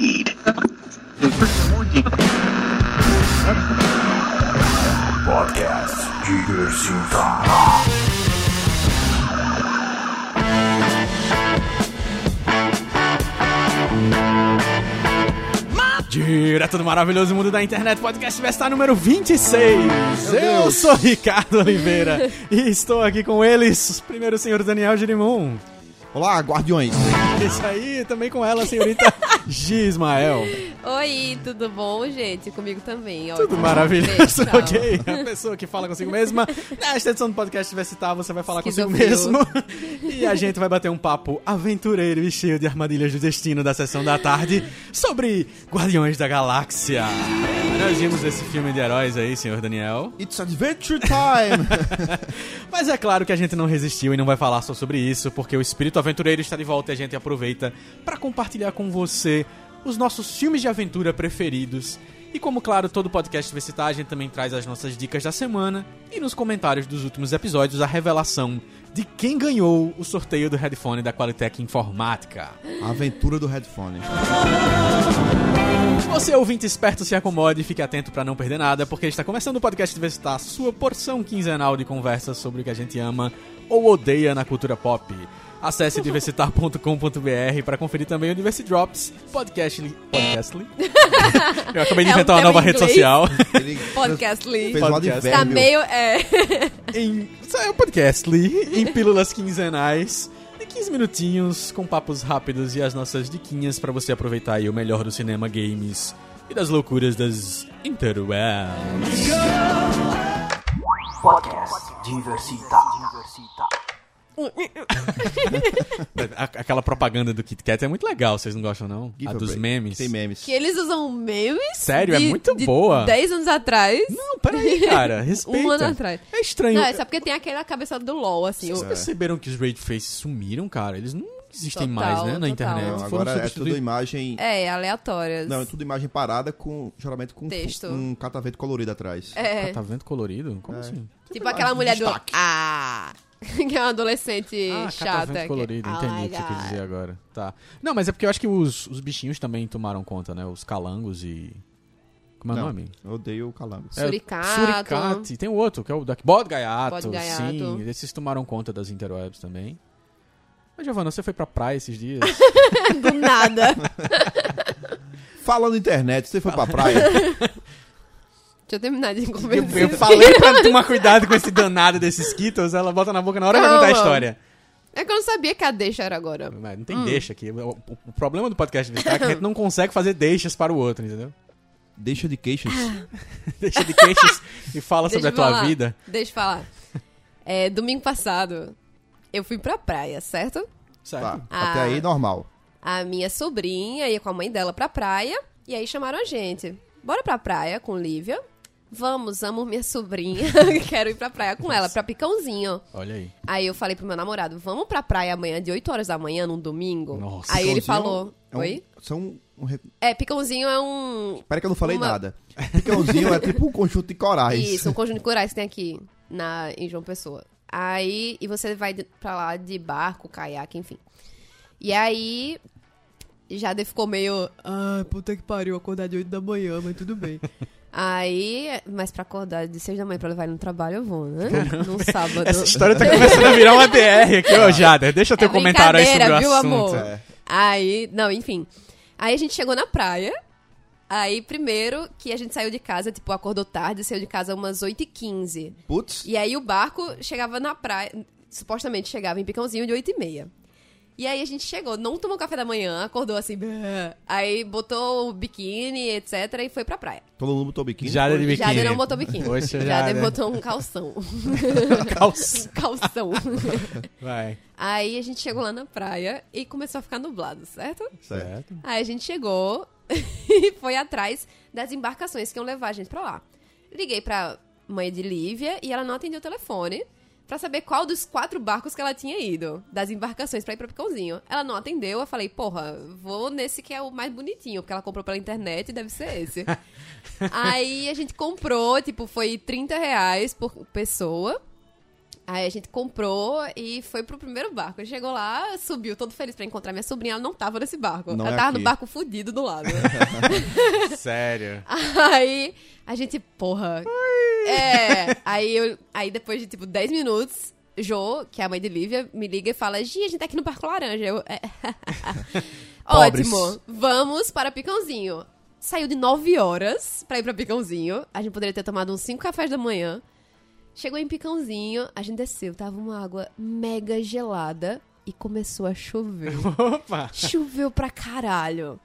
Eat. Podcast Diversita. Direto do maravilhoso mundo da internet, podcast vai estar número 26. Eu sou Ricardo Oliveira e estou aqui com eles, primeiro o senhor Daniel Girimum. Olá, guardiões. Isso aí, também com ela, a Gismael. Oi, tudo bom, gente? Comigo também. ó. Tudo maravilhoso, ok? A pessoa que fala consigo mesma. Nesta edição do podcast vai citar, você vai falar consigo mesmo. E a gente vai bater um papo aventureiro e cheio de armadilhas do destino da sessão da tarde sobre Guardiões da Galáxia. Nós vimos esse filme de heróis aí, senhor Daniel. It's adventure time. Mas é claro que a gente não resistiu e não vai falar só sobre isso, porque o espírito aventureiro está de volta e a gente aproveita para compartilhar com você os nossos filmes de aventura preferidos. E como, claro, todo podcast vai citar, a gente também traz as nossas dicas da semana e nos comentários dos últimos episódios a revelação de quem ganhou o sorteio do headphone da Qualitec Informática. A aventura do headphone. Você, ouvinte esperto, se acomode e fique atento para não perder nada, porque está começando o podcast Diversitar, sua porção quinzenal de conversas sobre o que a gente ama ou odeia na cultura pop. Acesse diversitar.com.br para conferir também o Diversity Drops, Podcastly. Podcastly? Eu acabei de É um inventar uma nova rede social. Ele Podcast Lee. fez um Podcast. Tá meio. É. em é o Podcastly, em pílulas quinzenais. De 15 minutinhos, com papos rápidos e as nossas diquinhas para você aproveitar aí o melhor do cinema, games e das loucuras das interwebs. Podcast Diversita. A- Aquela propaganda do Kit Kat é muito legal, vocês não gostam não? Give a a dos break. memes. Tem memes. Que eles usam memes. Sério, é de- muito de boa. 10 anos atrás. Não, peraí, cara, respeita. Um ano atrás. É estranho. Não, é só porque tem aquela cabeça do LOL, assim. Vocês o- perceberam que os Raid Faces sumiram, cara? Eles não existem Total, mais, né, na total. internet. Não, agora é tudo imagem. É, aleatórias. Não, é tudo imagem parada com. Geralmente com Texto. um catavento colorido atrás. É. Vendo colorido? Como É. assim? Tipo aquela mulher do. Ah! que é uma adolescente Ah, chata. catavento que- colorido, Oh entendi o que quis God. dizer agora. Tá. Não, mas é porque eu acho que os, os bichinhos também tomaram conta, né? Os calangos e... Como é o nome? Eu odeio o calango. É, Suricato. Suricate. Tem o outro, que é o da Bode Gaiato. Bode Gaiato. Sim, esses tomaram conta das interwebs também. Mas, Giovana, você foi pra praia esses dias? Do nada. Falando internet, você foi pra praia? Deixa eu terminar de eu, conversar. eu falei pra tomar cuidado com esse danado desses Skittles, ela bota na boca na hora e vai contar a história. É que eu não sabia que a deixa era agora. Mas não tem deixa aqui. O, o- o problema do podcast de é que a gente não consegue fazer deixas para o outro, entendeu? Deixa de queixas. Deixa de queixas e fala Deixa sobre a tua falar. vida. Deixa eu falar. É, domingo passado, eu fui pra praia, certo? Certo. Tá. Ah. Até aí, normal. A minha sobrinha ia com a mãe dela pra praia, e aí chamaram a gente. Bora pra praia com Lívia. Vamos, amo minha sobrinha. Quero ir pra praia com ela, pra Picãozinho. Olha aí. Aí eu falei pro meu namorado, vamos pra praia amanhã, de 8 horas da manhã, num domingo? Nossa. Aí ele falou, é um- oi? São. Um, É, Picãozinho é um... Pera que eu não falei Uma- nada. Picãozinho é tipo um conjunto de corais. Isso, um conjunto de corais que tem aqui na, em João Pessoa. Aí, e você vai pra lá de barco, caiaque, enfim. E aí, Jade ficou meio, ah, puta que pariu, acordar de 8 da manhã, mas tudo bem. Aí, mas pra acordar de 6 da manhã pra levar ele no trabalho, eu vou, né? Num sábado. Essa história tá começando a virar uma DR aqui, ô Jader. Deixa eu ter É um comentário aí sobre o viu, assunto. amor? É. Aí, não, enfim. Aí a gente chegou na praia. Aí, primeiro que a gente saiu de casa, tipo, acordou tarde, saiu de casa umas 8h15. Putz. E aí o barco chegava na praia, supostamente chegava em Picãozinho de 8 e aí a gente chegou, não tomou café da manhã, acordou assim, aí botou o biquíni, etc, e foi pra praia. Todo mundo botou biquíni. Jader de biquíni. Jade não botou biquíni. Poxa, Jade Jade. botou um calção. Calça. calção. Vai. aí a gente chegou lá na praia e começou a ficar nublado, certo? Certo. Certo. Aí a gente chegou e foi atrás das embarcações que iam levar a gente pra lá. Liguei pra mãe de Lívia e ela não atendeu o telefone pra saber qual dos quatro barcos que ela tinha ido, das embarcações pra ir pra Picãozinho. Ela não atendeu, eu falei, porra, vou nesse que é o mais bonitinho, porque ela comprou pela internet e deve ser esse. Aí a gente comprou, tipo, foi 30 reais por pessoa. Aí a gente comprou e foi pro primeiro barco. Ele chegou lá, subiu todo feliz pra encontrar minha sobrinha. Ela não tava nesse barco. Não ela é tava aqui. no barco fudido do lado. Sério. aí a gente, porra. É. Aí, eu, aí depois de tipo 10 minutos, Jo, que é a mãe de Lívia, me liga e fala: Gi, a gente tá aqui no Barco Laranja. Eu, é. Ótimo, vamos para Picãozinho. Saiu de 9 horas pra ir pra Picãozinho. A gente poderia ter tomado uns 5 cafés da manhã. Chegou em Picãozinho, a gente desceu, tava uma água mega gelada e começou a chover. Opa! Choveu pra caralho.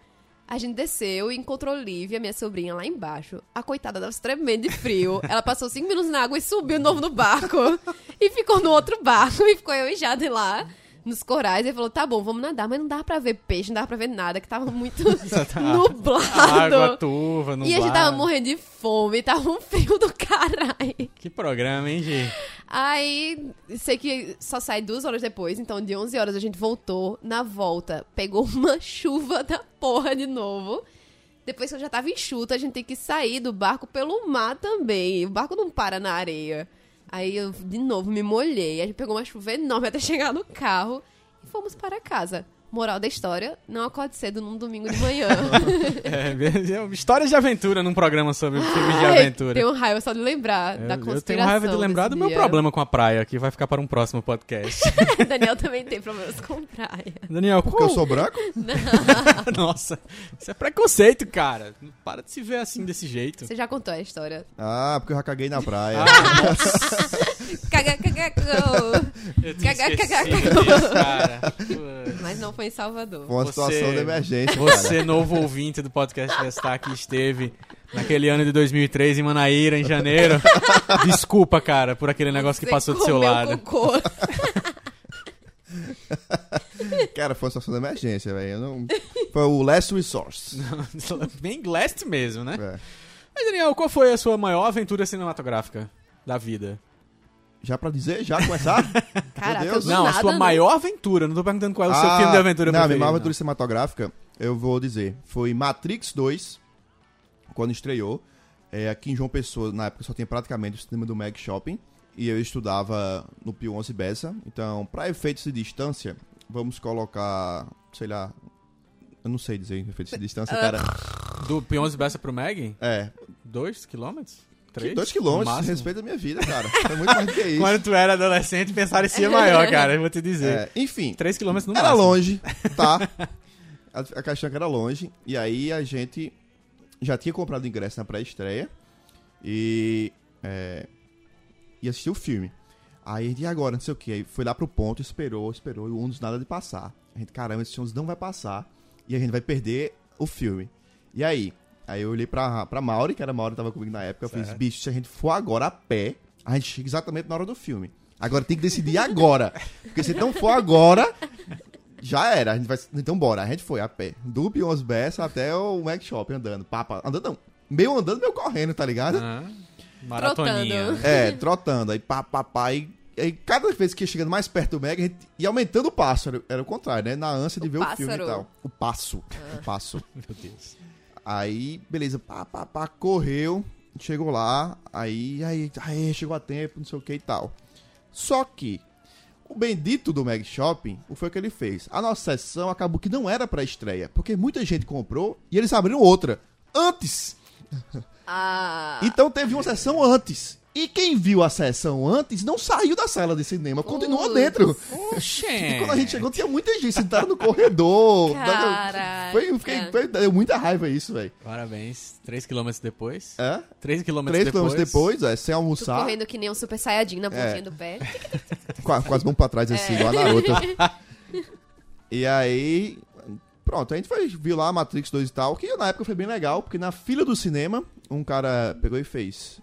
A gente desceu e encontrou Lívia, minha sobrinha, lá embaixo. A coitada tava tremendo de frio. Ela passou cinco minutos na água e subiu de novo no barco. E ficou no outro barco. E ficou eu e Jade lá, nos corais. E falou, tá bom, vamos nadar. Mas não dava pra ver peixe, não dava pra ver nada, que tava muito nublado. Água turva, não E a gente tava morrendo de fome, tava um frio do caralho. Que programa, hein, Gi? Aí, sei que só sai duas horas depois, então de 11 horas a gente voltou. Na volta, pegou uma chuva da porra de novo. Depois que eu já tava enxuta, a gente tem que sair do barco pelo mar também. O barco não para na areia. Aí eu, de novo, me molhei. A gente pegou uma chuva enorme até chegar no carro e fomos para casa. Moral da história, não acorde cedo num domingo de manhã. É, histórias de aventura num programa sobre filmes de aventura. Tenho raiva só de lembrar da Eu, conspiração eu tenho raiva de lembrar do desse meu dia. problema com a praia, que vai ficar para um próximo podcast. Daniel também tem problemas com praia. Daniel, Porque eu sou branco? Nossa, isso é preconceito, cara. Para de se ver assim desse jeito. Você já contou a história. Ah, porque eu já caguei na praia. Ah, nossa, Caga, caga, caga. eu tinha Caga, esquecido caga, disso, cara. Putz. Mas não foi em Salvador. Foi uma Você- situação de emergência, Você, novo ouvinte do podcast Destaque, esteve naquele ano de 2003 em Manaíra, em janeiro. Desculpa, cara, por aquele negócio que Você passou do seu lado. Cocô. cara. Cara, foi uma situação de emergência, velho. Não- Foi o last resource. Bem last mesmo, né? É. Mas, Daniel, qual foi a sua maior aventura cinematográfica da vida? Já pra dizer? Já começar? Caraca, Deus. do não, nada, a sua né? maior aventura. Não tô perguntando qual é o seu Ah, filme de aventura Não, a minha maior aventura cinematográfica, eu vou dizer, foi Matrix 2, quando estreou. É, aqui em João Pessoa, na época, só tinha praticamente o cinema do Mag Shopping. E eu estudava no Pio 11 Bessa. Então, pra efeitos de distância, vamos colocar, sei lá... Eu não sei dizer efeitos de distância, Ah. cara. Do P11 Bessa pro Meg? É, Dois quilômetros? Três? dois No quilômetros, máximo? respeito a minha vida, cara. Foi muito mais do que isso. Quando tu era adolescente, pensar em ser maior, cara. Eu vou te dizer. É, enfim, Três quilômetros no Era máximo. longe, tá? A, a é que era longe. E aí a gente já tinha comprado ingresso na pré-estreia. E. É, e assistiu o filme. Aí a gente, e agora? Não sei o que. Aí foi lá pro ponto, esperou, esperou. E o ônibus nada de passar. A gente, caramba, esse ônibus não vai passar. E a gente vai perder o filme. E aí? Aí eu olhei pra, pra Mauri, que era a Mauri que tava comigo na época. Eu fiz, bicho, se a gente for agora a pé, a gente chega exatamente na hora do filme. Agora tem que decidir agora. Porque se não for agora, já era. A gente vai. Então bora. A gente foi a pé. Do Beyoncé Bessa até o Mac Shop andando. Papa, andando não. Meio andando, meio correndo, tá ligado? Ah, maratoninha. Trotando. É, trotando. Aí pá, pá, pá. E, aí cada vez que ia chegando mais perto do Meg, a gente ia aumentando o passo. Era, era o contrário, né? Na ânsia de O ver o filme e pássaro. tal. O passo. O passo. Meu Deus. Aí, beleza, pá, pá, pá, correu, chegou lá, aí, aí, aí, chegou a tempo, não sei o que e tal. Só que, o bendito do Mag Shopping, o foi o que ele fez? A nossa sessão acabou que não era pra estreia, porque muita gente comprou e eles abriram outra, antes. Ah. Então teve uma sessão antes. E quem viu a sessão antes não saiu da sala de cinema, continuou Putz. dentro. Oxê. E quando a gente chegou, tinha muita gente sentada no corredor. Caraca. Foi, fiquei, foi, deu muita raiva isso, velho. Parabéns. Três quilômetros depois. É? Três quilômetros Três depois. quilômetros depois, é, sem Tu almoçar, correndo que nem um super saiyajin na pontinha É. do pé. as mãos pra trás assim, igual a Naruto. e aí, pronto, a gente foi, viu lá Matrix 2 e tal, que na época foi bem legal, porque na fila do cinema, um cara pegou e fez.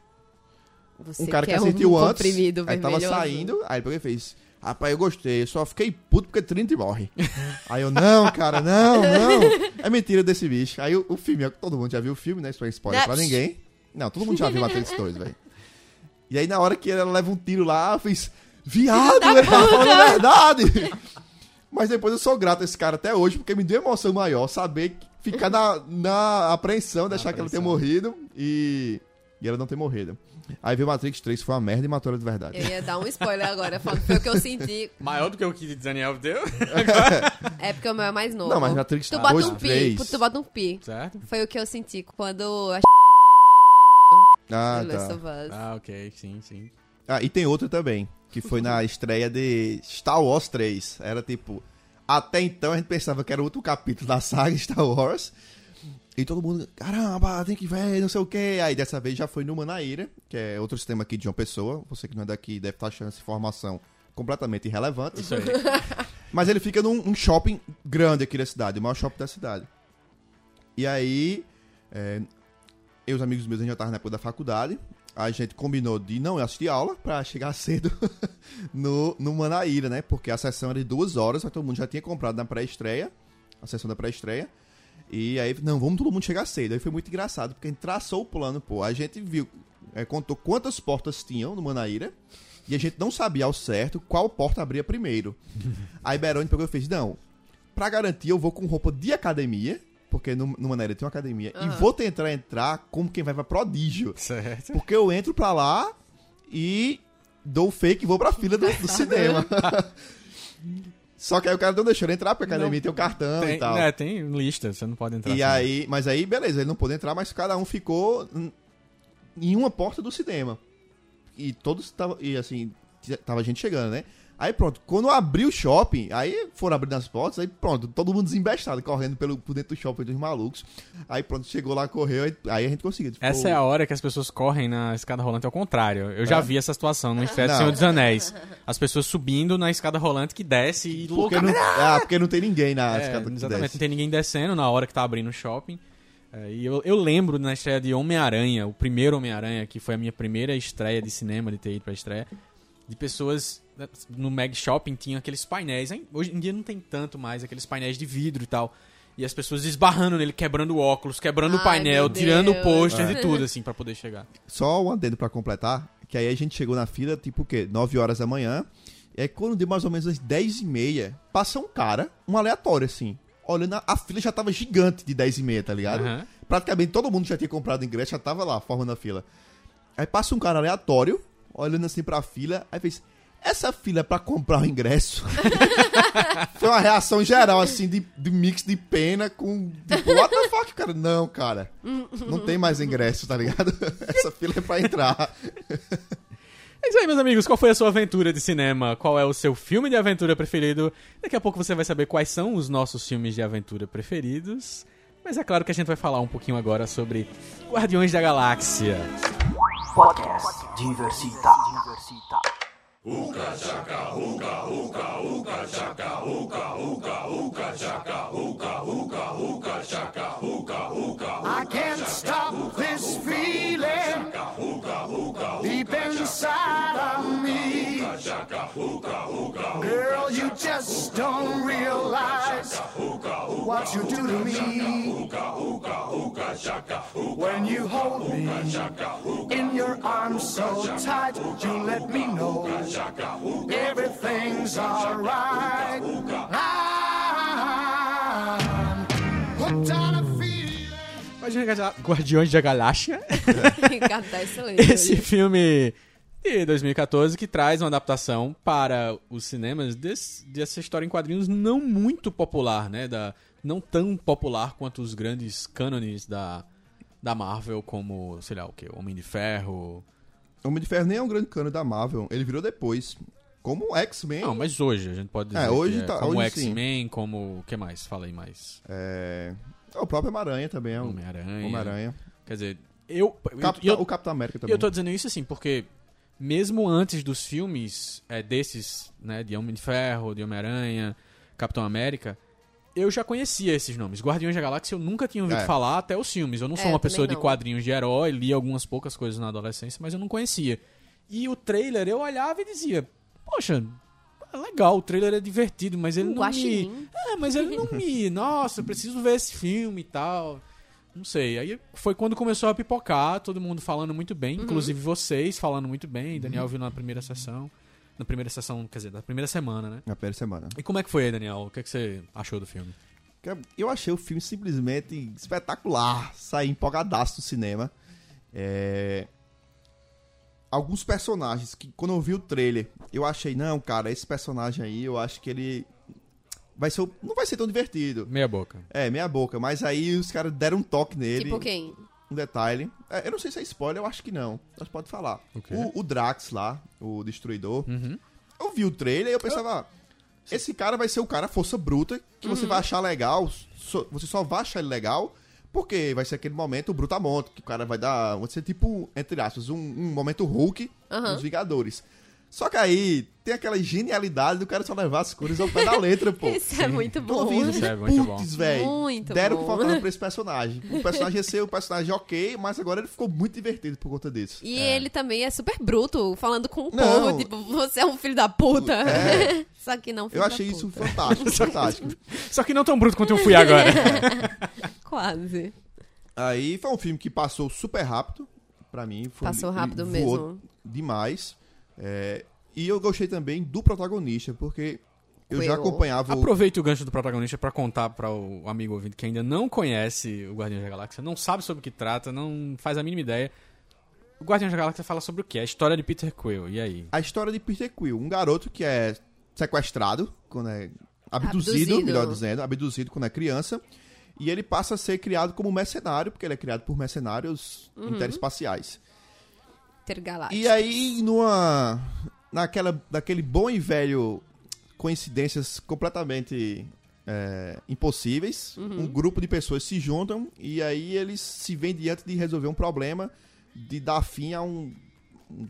Você Um cara que assistiu um antes, comprimido aí tava saindo, aí ele fez. Rapaz, eu gostei, eu só fiquei puto porque Trinity morre. aí eu, não, cara, não, não. É mentira desse bicho. Aí o, o filme, todo mundo já viu o filme, né? Isso é spoiler pra ninguém. Não, todo mundo já viu Matrix 2, velho. E aí na hora que ela leva um tiro lá, eu fiz, viado, ele tá falando a verdade. Mas depois eu sou grato a esse cara até hoje, porque me deu emoção maior saber ficar na, na apreensão, deixar que ela tenha apreensão. morrido e, e ela não ter morrido. Aí veio Matrix 3, foi uma merda e matou ela de verdade. Eu ia dar um spoiler agora, falando que foi o que eu senti. Maior do que o que Daniel deu, É porque o meu é mais novo. Não, mas Matrix Tu bota 2, um pi, 3. tu bota um pi. certo? Foi o que eu senti quando a Ah, tá. Ah, ok, sim, sim. Ah, e tem outra também, que foi na estreia de Star Wars 3. Era tipo. Até então a gente pensava que era outro capítulo da saga Star Wars. E todo mundo, caramba, tem que ver, não sei o quê. Aí dessa vez já foi no Manaíra, que é outro sistema aqui de uma pessoa. Você que não é daqui deve estar achando essa informação completamente irrelevante. Isso aí. Mas ele fica num um shopping grande aqui da cidade, o maior shopping da cidade. E aí, é, eu e os amigos meus, a gente já estavam na época da faculdade. A gente combinou de não assistir aula pra chegar cedo no, no Manaíra, né? Porque a sessão era de duas horas, mas todo mundo já tinha comprado na pré-estreia, a sessão da pré-estreia. E aí, não, vamos todo mundo chegar cedo. Aí foi muito engraçado, porque a gente traçou o plano, pô. A gente viu, é, contou quantas portas tinham no Manaíra. E a gente não sabia ao certo qual porta abria primeiro. Aí Beroni pegou e fez: Não, pra garantir, eu vou com roupa de academia, porque no, no Manaíra tem uma academia, e vou tentar entrar como quem vai pra prodígio. Certo. Porque eu entro pra lá e dou o fake e vou pra fila do, do cinema. Só que aí o cara não deixou ele entrar, porque a academia Não. tem o cartão Tem, e tal. é, tem lista, você não pode entrar E assim. aí, mas aí, beleza, ele não pôde entrar, mas cada um ficou em uma porta do cinema. E todos estavam, e assim, tava gente chegando, né? Aí pronto, quando abriu o shopping, aí foram abrindo as portas, aí pronto, todo mundo desembestado, correndo pelo, por dentro do shopping dos malucos. Aí pronto, chegou lá, correu, aí, aí a gente conseguiu. Ficou- Essa é a hora que as pessoas correm na escada rolante ao contrário. Eu já É? vi essa situação no Não. Senhor dos Anéis. As pessoas subindo na escada rolante que desce e Porque louca. não, ah, porque não tem ninguém na É, escada que exatamente, desce. não tem ninguém descendo na hora que tá abrindo o shopping. É, e eu, eu lembro na estreia de Homem-Aranha, o primeiro Homem-Aranha, que foi a minha primeira estreia de cinema, de ter ido pra estreia, de pessoas no Mag Shopping tinham aqueles painéis. hein? Hoje em dia não tem tanto mais aqueles painéis de vidro e tal. E as pessoas esbarrando nele, quebrando o óculos, quebrando o Ai, painel, meu tirando o pôster e tudo, assim, pra poder chegar. Só um adendo pra completar, que aí a gente chegou na fila, tipo o quê? 9 horas da manhã. E aí quando deu mais ou menos às 10 e meia, passa um cara, um aleatório assim. Olhando, a, fila já tava gigante de 10 e meia, tá ligado? Aham. Praticamente todo mundo já tinha comprado ingresso, já tava lá, formando a fila. Aí passa um cara aleatório, olhando assim pra fila, aí fez... Essa fila é pra comprar o ingresso? Foi uma reação geral, assim, de, de mix de pena com... Tipo, what the fuck, cara? Não, cara. Não tem mais ingresso, tá ligado? Essa fila é pra entrar. É isso aí, meus amigos. Qual foi a sua aventura de cinema? Qual é o seu filme de aventura preferido? Daqui a pouco você vai saber quais são os nossos filmes de aventura preferidos. Mas é claro que a gente vai falar um pouquinho agora sobre Guardiões da Galáxia. Podcast Diversita. Diversita. Hookah chaka, hookah, hookah, hookah chaka, hookah, hookah, hookah chaka, hookah, hookah, hookah chaka, hookah, hookah. I can't stop this feeling deep inside of me. Girl, you just don't realize what you do to me. When you hold me in your arms so tight, you let me know everything's alright. I'm hooked on a feeling. Guardiões da- Guardiões da Galáxia. Ricardo tá excelente. Esse filme de 2014 que traz uma adaptação para os cinemas desse- dessa história em quadrinhos não muito popular, né? Da, não tão popular quanto os grandes cânones da, da Marvel, como, sei lá o que, Homem de Ferro. Homem de Ferro nem é um grande cano da Marvel, ele virou depois. Como X-Men. Não, mas hoje a gente pode dizer É, hoje que é tá- como. X-Men, como... o que mais? Fala aí mais. É... O próprio Homem-Aranha também é um. Homem-Aranha. Homem-Aranha. Quer dizer, eu... Capitão- e eu- O Capitão América E também. eu tô dizendo isso assim, porque mesmo antes dos filmes é, desses, né, de Homem de Ferro, de Homem-Aranha, Capitão América, eu já conhecia esses nomes. Guardiões da Galáxia eu nunca tinha ouvido É. falar até os filmes. Eu não sou É, uma pessoa de quadrinhos de herói, li algumas poucas coisas na adolescência, mas eu não conhecia. E o trailer eu olhava e dizia, poxa, é legal, o trailer é divertido, mas ele Um não me... guaxinim. É, mas ele não me... Nossa, eu preciso ver esse filme e tal. Não sei. Aí foi quando começou a pipocar, todo mundo falando muito bem, inclusive vocês falando muito bem. Daniel viu na primeira sessão. Na primeira sessão, quer dizer, da primeira semana, né? Na primeira semana. E como é que foi aí, Daniel? O que, é que você achou do filme? Eu achei o filme simplesmente espetacular. Saí empolgadaço do cinema. É, alguns personagens que quando eu vi o trailer, eu achei, não, cara, esse personagem aí, eu acho que ele vai ser, o- não vai ser tão divertido. Meia boca. É, meia boca, mas aí os caras deram um toque nele, Tipo quem? um detalhe. É, eu não sei se é spoiler, eu acho que não. Mas pode falar. O quê? O, o Drax lá, o destruidor, Uhum. eu vi o trailer e eu pensava, ah, esse cara vai ser o cara força bruta, que Uhum. você vai achar legal, só- você só vai achar ele legal, porque vai ser aquele momento brutamonte, que o cara vai dar, vai ser tipo, entre aspas, um, um momento Hulk Aham. nos Vingadores. Só que aí tem aquela genialidade do cara só levar as cores ao pé da letra, pô. Isso é muito Tô bom. ouvindo, Isso é muito bom. velho. Muito Deram o bom. que faltava pra esse personagem. O personagem ia ser o personagem ok, mas agora ele ficou muito divertido por conta disso. E ele também é super bruto, falando com o Não. povo, tipo, você é um filho da puta. É. Só que não filho Eu achei puta. isso fantástico, fantástico. Só que não tão bruto quanto eu fui agora. Quase. Aí foi um filme que passou super rápido pra mim. Foi, Passou rápido mesmo. Demais. É, e eu gostei também do protagonista, porque eu já acompanhava o... Aproveite o gancho do protagonista pra contar pra o amigo ouvinte que ainda não conhece o Guardiões da Galáxia, não sabe sobre o que trata, não faz a mínima ideia. O Guardiões da Galáxia fala sobre o quê? A história de Peter Quill. E aí? a história de Peter Quill, um garoto que é sequestrado, quando é abduzido, Abduzido. melhor dizendo, abduzido quando é criança, e ele passa a ser criado como mercenário, porque ele é criado por mercenários Uhum. interespaciais. Intergaláctico. E aí, numa. Naquela, naquele bom e velho coincidências completamente é, impossíveis, Uhum. um grupo de pessoas se juntam e aí eles se veem diante de resolver um problema de dar fim a um, um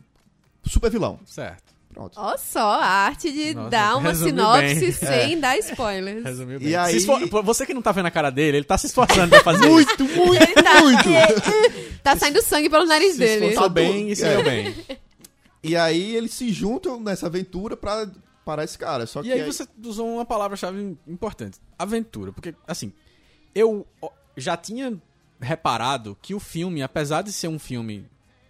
super vilão. Certo. Pronto. Ó só, a arte de Nossa, dar uma sinopse bem. sem dar spoilers. Resumiu E bem. aí- Se esfor- Você que não tá vendo a cara dele, ele tá se esforçando pra fazer isso. Muito, muito, Ele tá, muito! tá saindo sangue pelo nariz Se dele. esforçou Tá bem e se deu É. bem. E aí eles se juntam nessa aventura pra parar esse cara. Só que E aí você usou uma palavra-chave importante. Aventura. Porque, assim, eu já tinha reparado que o filme, apesar de ser um filme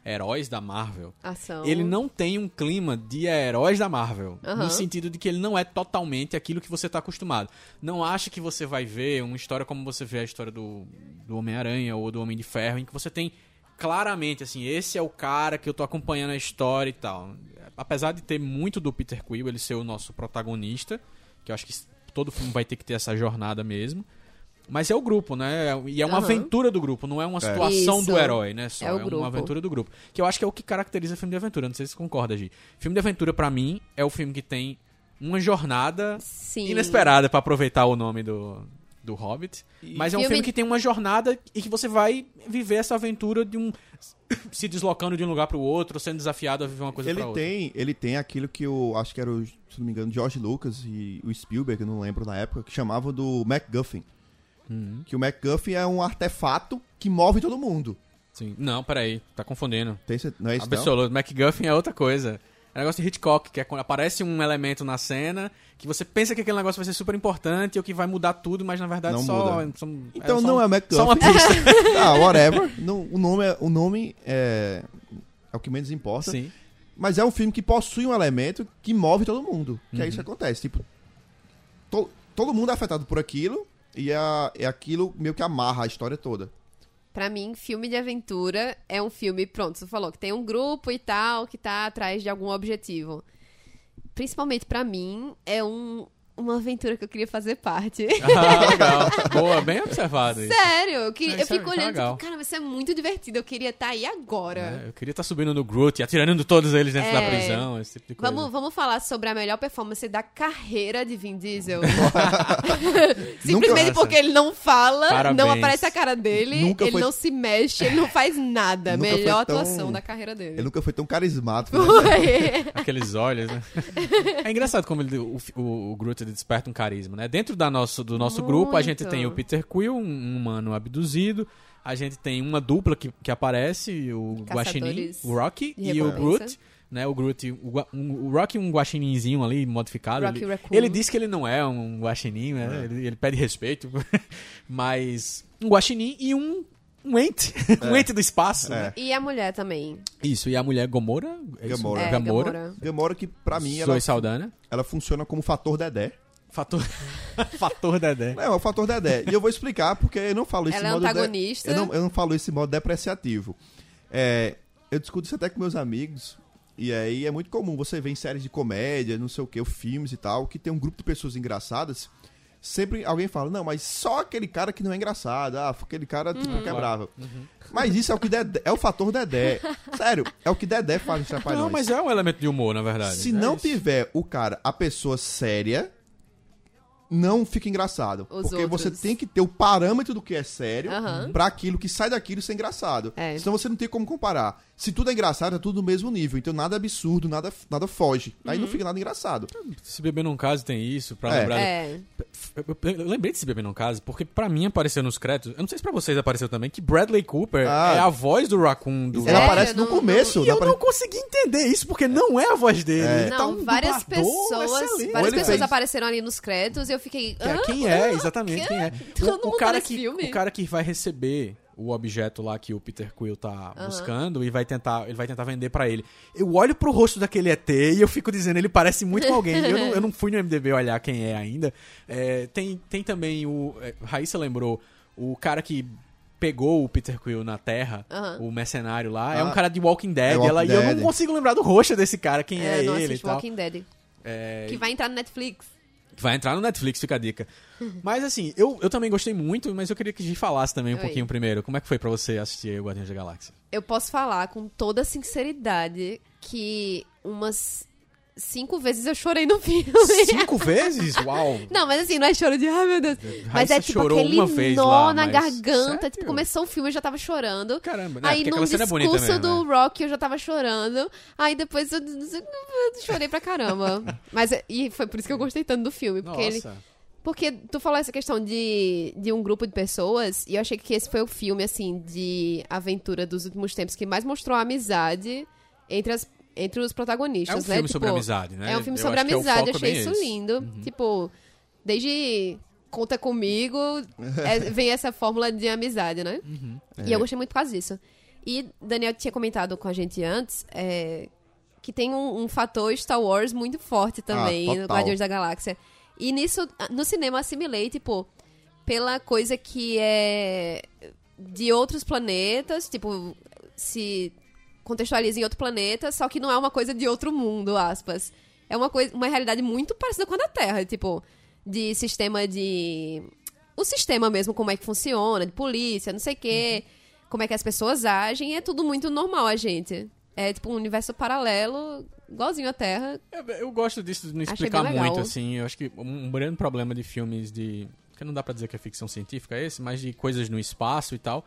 heróis da Marvel, Ação. ele não tem um clima de heróis da Marvel. Aham. No sentido de que ele não é totalmente aquilo que você tá acostumado. Não acha que você vai ver uma história como você vê a história do, do Homem-Aranha ou do Homem de Ferro, em que você tem claramente, assim, esse é o cara que eu tô acompanhando a história e tal. Apesar de ter muito do Peter Quill, ele ser o nosso protagonista, que eu acho que todo filme vai ter que ter essa jornada mesmo. Mas é o grupo, né? E é uma Aham. aventura do grupo, não é uma situação Isso. do herói, né? Só É o é, grupo. uma aventura do grupo. Que eu acho que é o que caracteriza filme de aventura. Não sei se você concorda, Gi. Filme de aventura, pra mim, é o filme que tem uma jornada Sim. inesperada pra aproveitar o nome do, do Hobbit. Mas é um Filme- filme que tem uma jornada e que você vai viver essa aventura de um. se deslocando de um lugar pro outro, sendo desafiado a viver uma coisa ele pra outra. tem, ele tem aquilo que eu acho que era, o, se não me engano, George Lucas e o Spielberg, eu não lembro na época, que chamavam do MacGuffin. Uhum. Que o MacGuffin é um artefato que move todo mundo. Sim. Não, peraí, tá confundindo. Tem, não é isso não? Absoluto. MacGuffin é outra coisa. É um negócio de Hitchcock, que é quando aparece um elemento na cena que você pensa que aquele negócio vai ser super importante ou que vai mudar tudo, mas na verdade Não só. muda. são- Então só não um- é MacGuffin. Só uma pista. ah, whatever. Não, o nome, é, o nome é, é o que menos importa. Sim. Mas é um filme que possui um elemento que move todo mundo. Que é isso que acontece. Tipo, to- todo mundo é afetado por aquilo e é, é aquilo meio que amarra a história toda. Pra mim, filme de aventura é um filme, pronto, você falou que tem um grupo e tal que tá atrás de algum objetivo. Principalmente pra mim, é um, uma aventura que eu queria fazer parte. Ah, legal. Boa, bem observado isso. Sério, eu, que, É, eu fico é olhando, legal. tipo, cara, isso é muito divertido, eu queria estar aí agora. É, eu queria estar subindo no Groot e atirando todos eles dentro da É. prisão, esse tipo de coisa. Vamos, vamos falar sobre a melhor performance da carreira de Vin Diesel. Simplesmente porque ele não fala, Parabéns. não aparece a cara dele, Nunca ele foi- não se mexe, ele não faz nada. Nunca melhor tão- atuação da carreira dele. Ele nunca foi tão carismático. Né? Aqueles olhos, né? É engraçado como ele- o, o, o Groot ele desperta um carisma, né? Dentro da nosso, do nosso grupo, a gente Muito. tem o Peter Quill, um, um humano abduzido. A gente tem uma dupla que, que aparece, o Guaxinim, o Rocky de e o. Groot. Né, o Groot, o, um- o Rocky um guaxininzinho ali, modificado. Rocky ele, Raccoon. ele diz que ele não é um guaxinim, né? Ele, ele pede respeito. mas um guaxinim e um, um ente. um ente do espaço. É. né? E a mulher também. Isso, e a mulher Gomora. é isso? Gamora. É, Gamora. Gamora. Gamora que, pra mim, ela, Zoe Saldana. ela funciona como fator Dedé. Fator, Fator Dedé. Não, é o fator Dedé. E eu vou explicar porque eu não falo esse Ela é modo... antagonista. Eu não, eu não falo esse modo depreciativo. É, eu discuto isso até com meus amigos. E aí é muito comum você ver em séries de comédia, não sei o que, filmes e tal, que tem um grupo de pessoas engraçadas. Sempre alguém fala, não, mas só aquele cara que não é engraçado. Ah, aquele cara tipo, que é bravo. Mas isso é o que Dedé, é o fator Dedé. Sério, é o que Dedé faz nos Trapalhões. Não, mas é um elemento de humor, na verdade. Se É não isso. tiver o cara, a pessoa séria, não fica engraçado. Os porque você outros. tem que ter o parâmetro do que é sério Aham. pra aquilo que sai daquilo ser engraçado. É. Senão você não tem como comparar. Se tudo é engraçado, é tudo no mesmo nível. Então nada absurdo, nada, nada foge. Aí Uhum. não fica nada engraçado. Se beber num caso tem isso, pra É. lembrar. É. Eu, eu- eu lembrei de Se Beber Num Caso, porque pra mim apareceu nos créditos, eu não sei se pra vocês apareceu também, que Bradley Cooper Ah. é a voz do Raccoon do Ele Sério? aparece no Não- começo. E não eu apare- não consegui entender isso, porque não é a voz dele. É. Ele tá Não, um várias pessoas, excelente. várias pessoas fez- apareceram ali nos créditos e eu fiquei. Que é- "Hã? quem é, exatamente, quem é. Todo O, mundo o cara que, filme. o cara que vai receber o objeto lá que o Peter Quill tá buscando e vai tentar, ele vai tentar vender pra ele. Eu olho pro rosto daquele ET e eu fico dizendo, ele parece muito com alguém. Eu não, eu não fui no MDB olhar quem é ainda. É, tem, tem também o. É, Raíssa lembrou, o cara que pegou o Peter Quill na Terra, Aham. o mercenário lá, é Ah, um cara de Walking Dead. é Walking ela, E eu não Dead. consigo lembrar do rosto desse cara, quem é, É, não ele e assiste tal. Walking Dead. É, Que vai entrar no Netflix. Vai entrar no Netflix, fica a dica. Mas assim, eu, eu também gostei muito, mas eu queria que a gente falasse também um Oi. pouquinho primeiro. Como é que foi pra você assistir o Guardiões da Galáxia? Eu posso falar com toda sinceridade que umas cinco vezes eu chorei no filme. Cinco vezes? Uau! Não, mas assim, não é choro de, ai meu Deus. Mas é tipo chorou aquele uma vez nó lá, na mas- garganta. Sério? Tipo, começou o filme eu já tava chorando. Caramba, né? Aí Porque no é discurso mesmo. do né? Rock eu já tava chorando. Aí depois eu, eu chorei pra caramba. Mas é- e foi por isso que eu gostei tanto do filme. Porque ele, Nossa. porque tu falou essa questão de, de um grupo de pessoas, e eu achei que esse foi o filme, assim, de aventura dos últimos tempos que mais mostrou a amizade entre, as, entre os protagonistas, É um né? filme Tipo, sobre amizade, né? É um filme Eu sobre é amizade, é achei isso esse. lindo. Tipo, desde Conta Comigo, é, vem essa fórmula de amizade, né? Uhum. E eu gostei muito por causa disso. E Daniel tinha comentado com a gente antes é, que tem um, um fator Star Wars muito forte também Ah, no. Guardiões da Galáxia. E nisso, no cinema, assimilei, tipo, pela coisa que é de outros planetas, tipo, se contextualiza em outro planeta, só que não é uma coisa de outro mundo, aspas. É uma coisa, uma realidade muito parecida com a da Terra, tipo, de sistema de o sistema mesmo, como é que funciona, de polícia, não sei o quê, como é que as pessoas agem, é tudo muito normal a gente. É tipo um universo paralelo, igualzinho à Terra. Eu, eu gosto disso de não explicar muito, assim. Eu acho que um, um grande problema de filmes de. Que não dá pra dizer que é ficção científica é esse, mas de coisas no espaço e tal.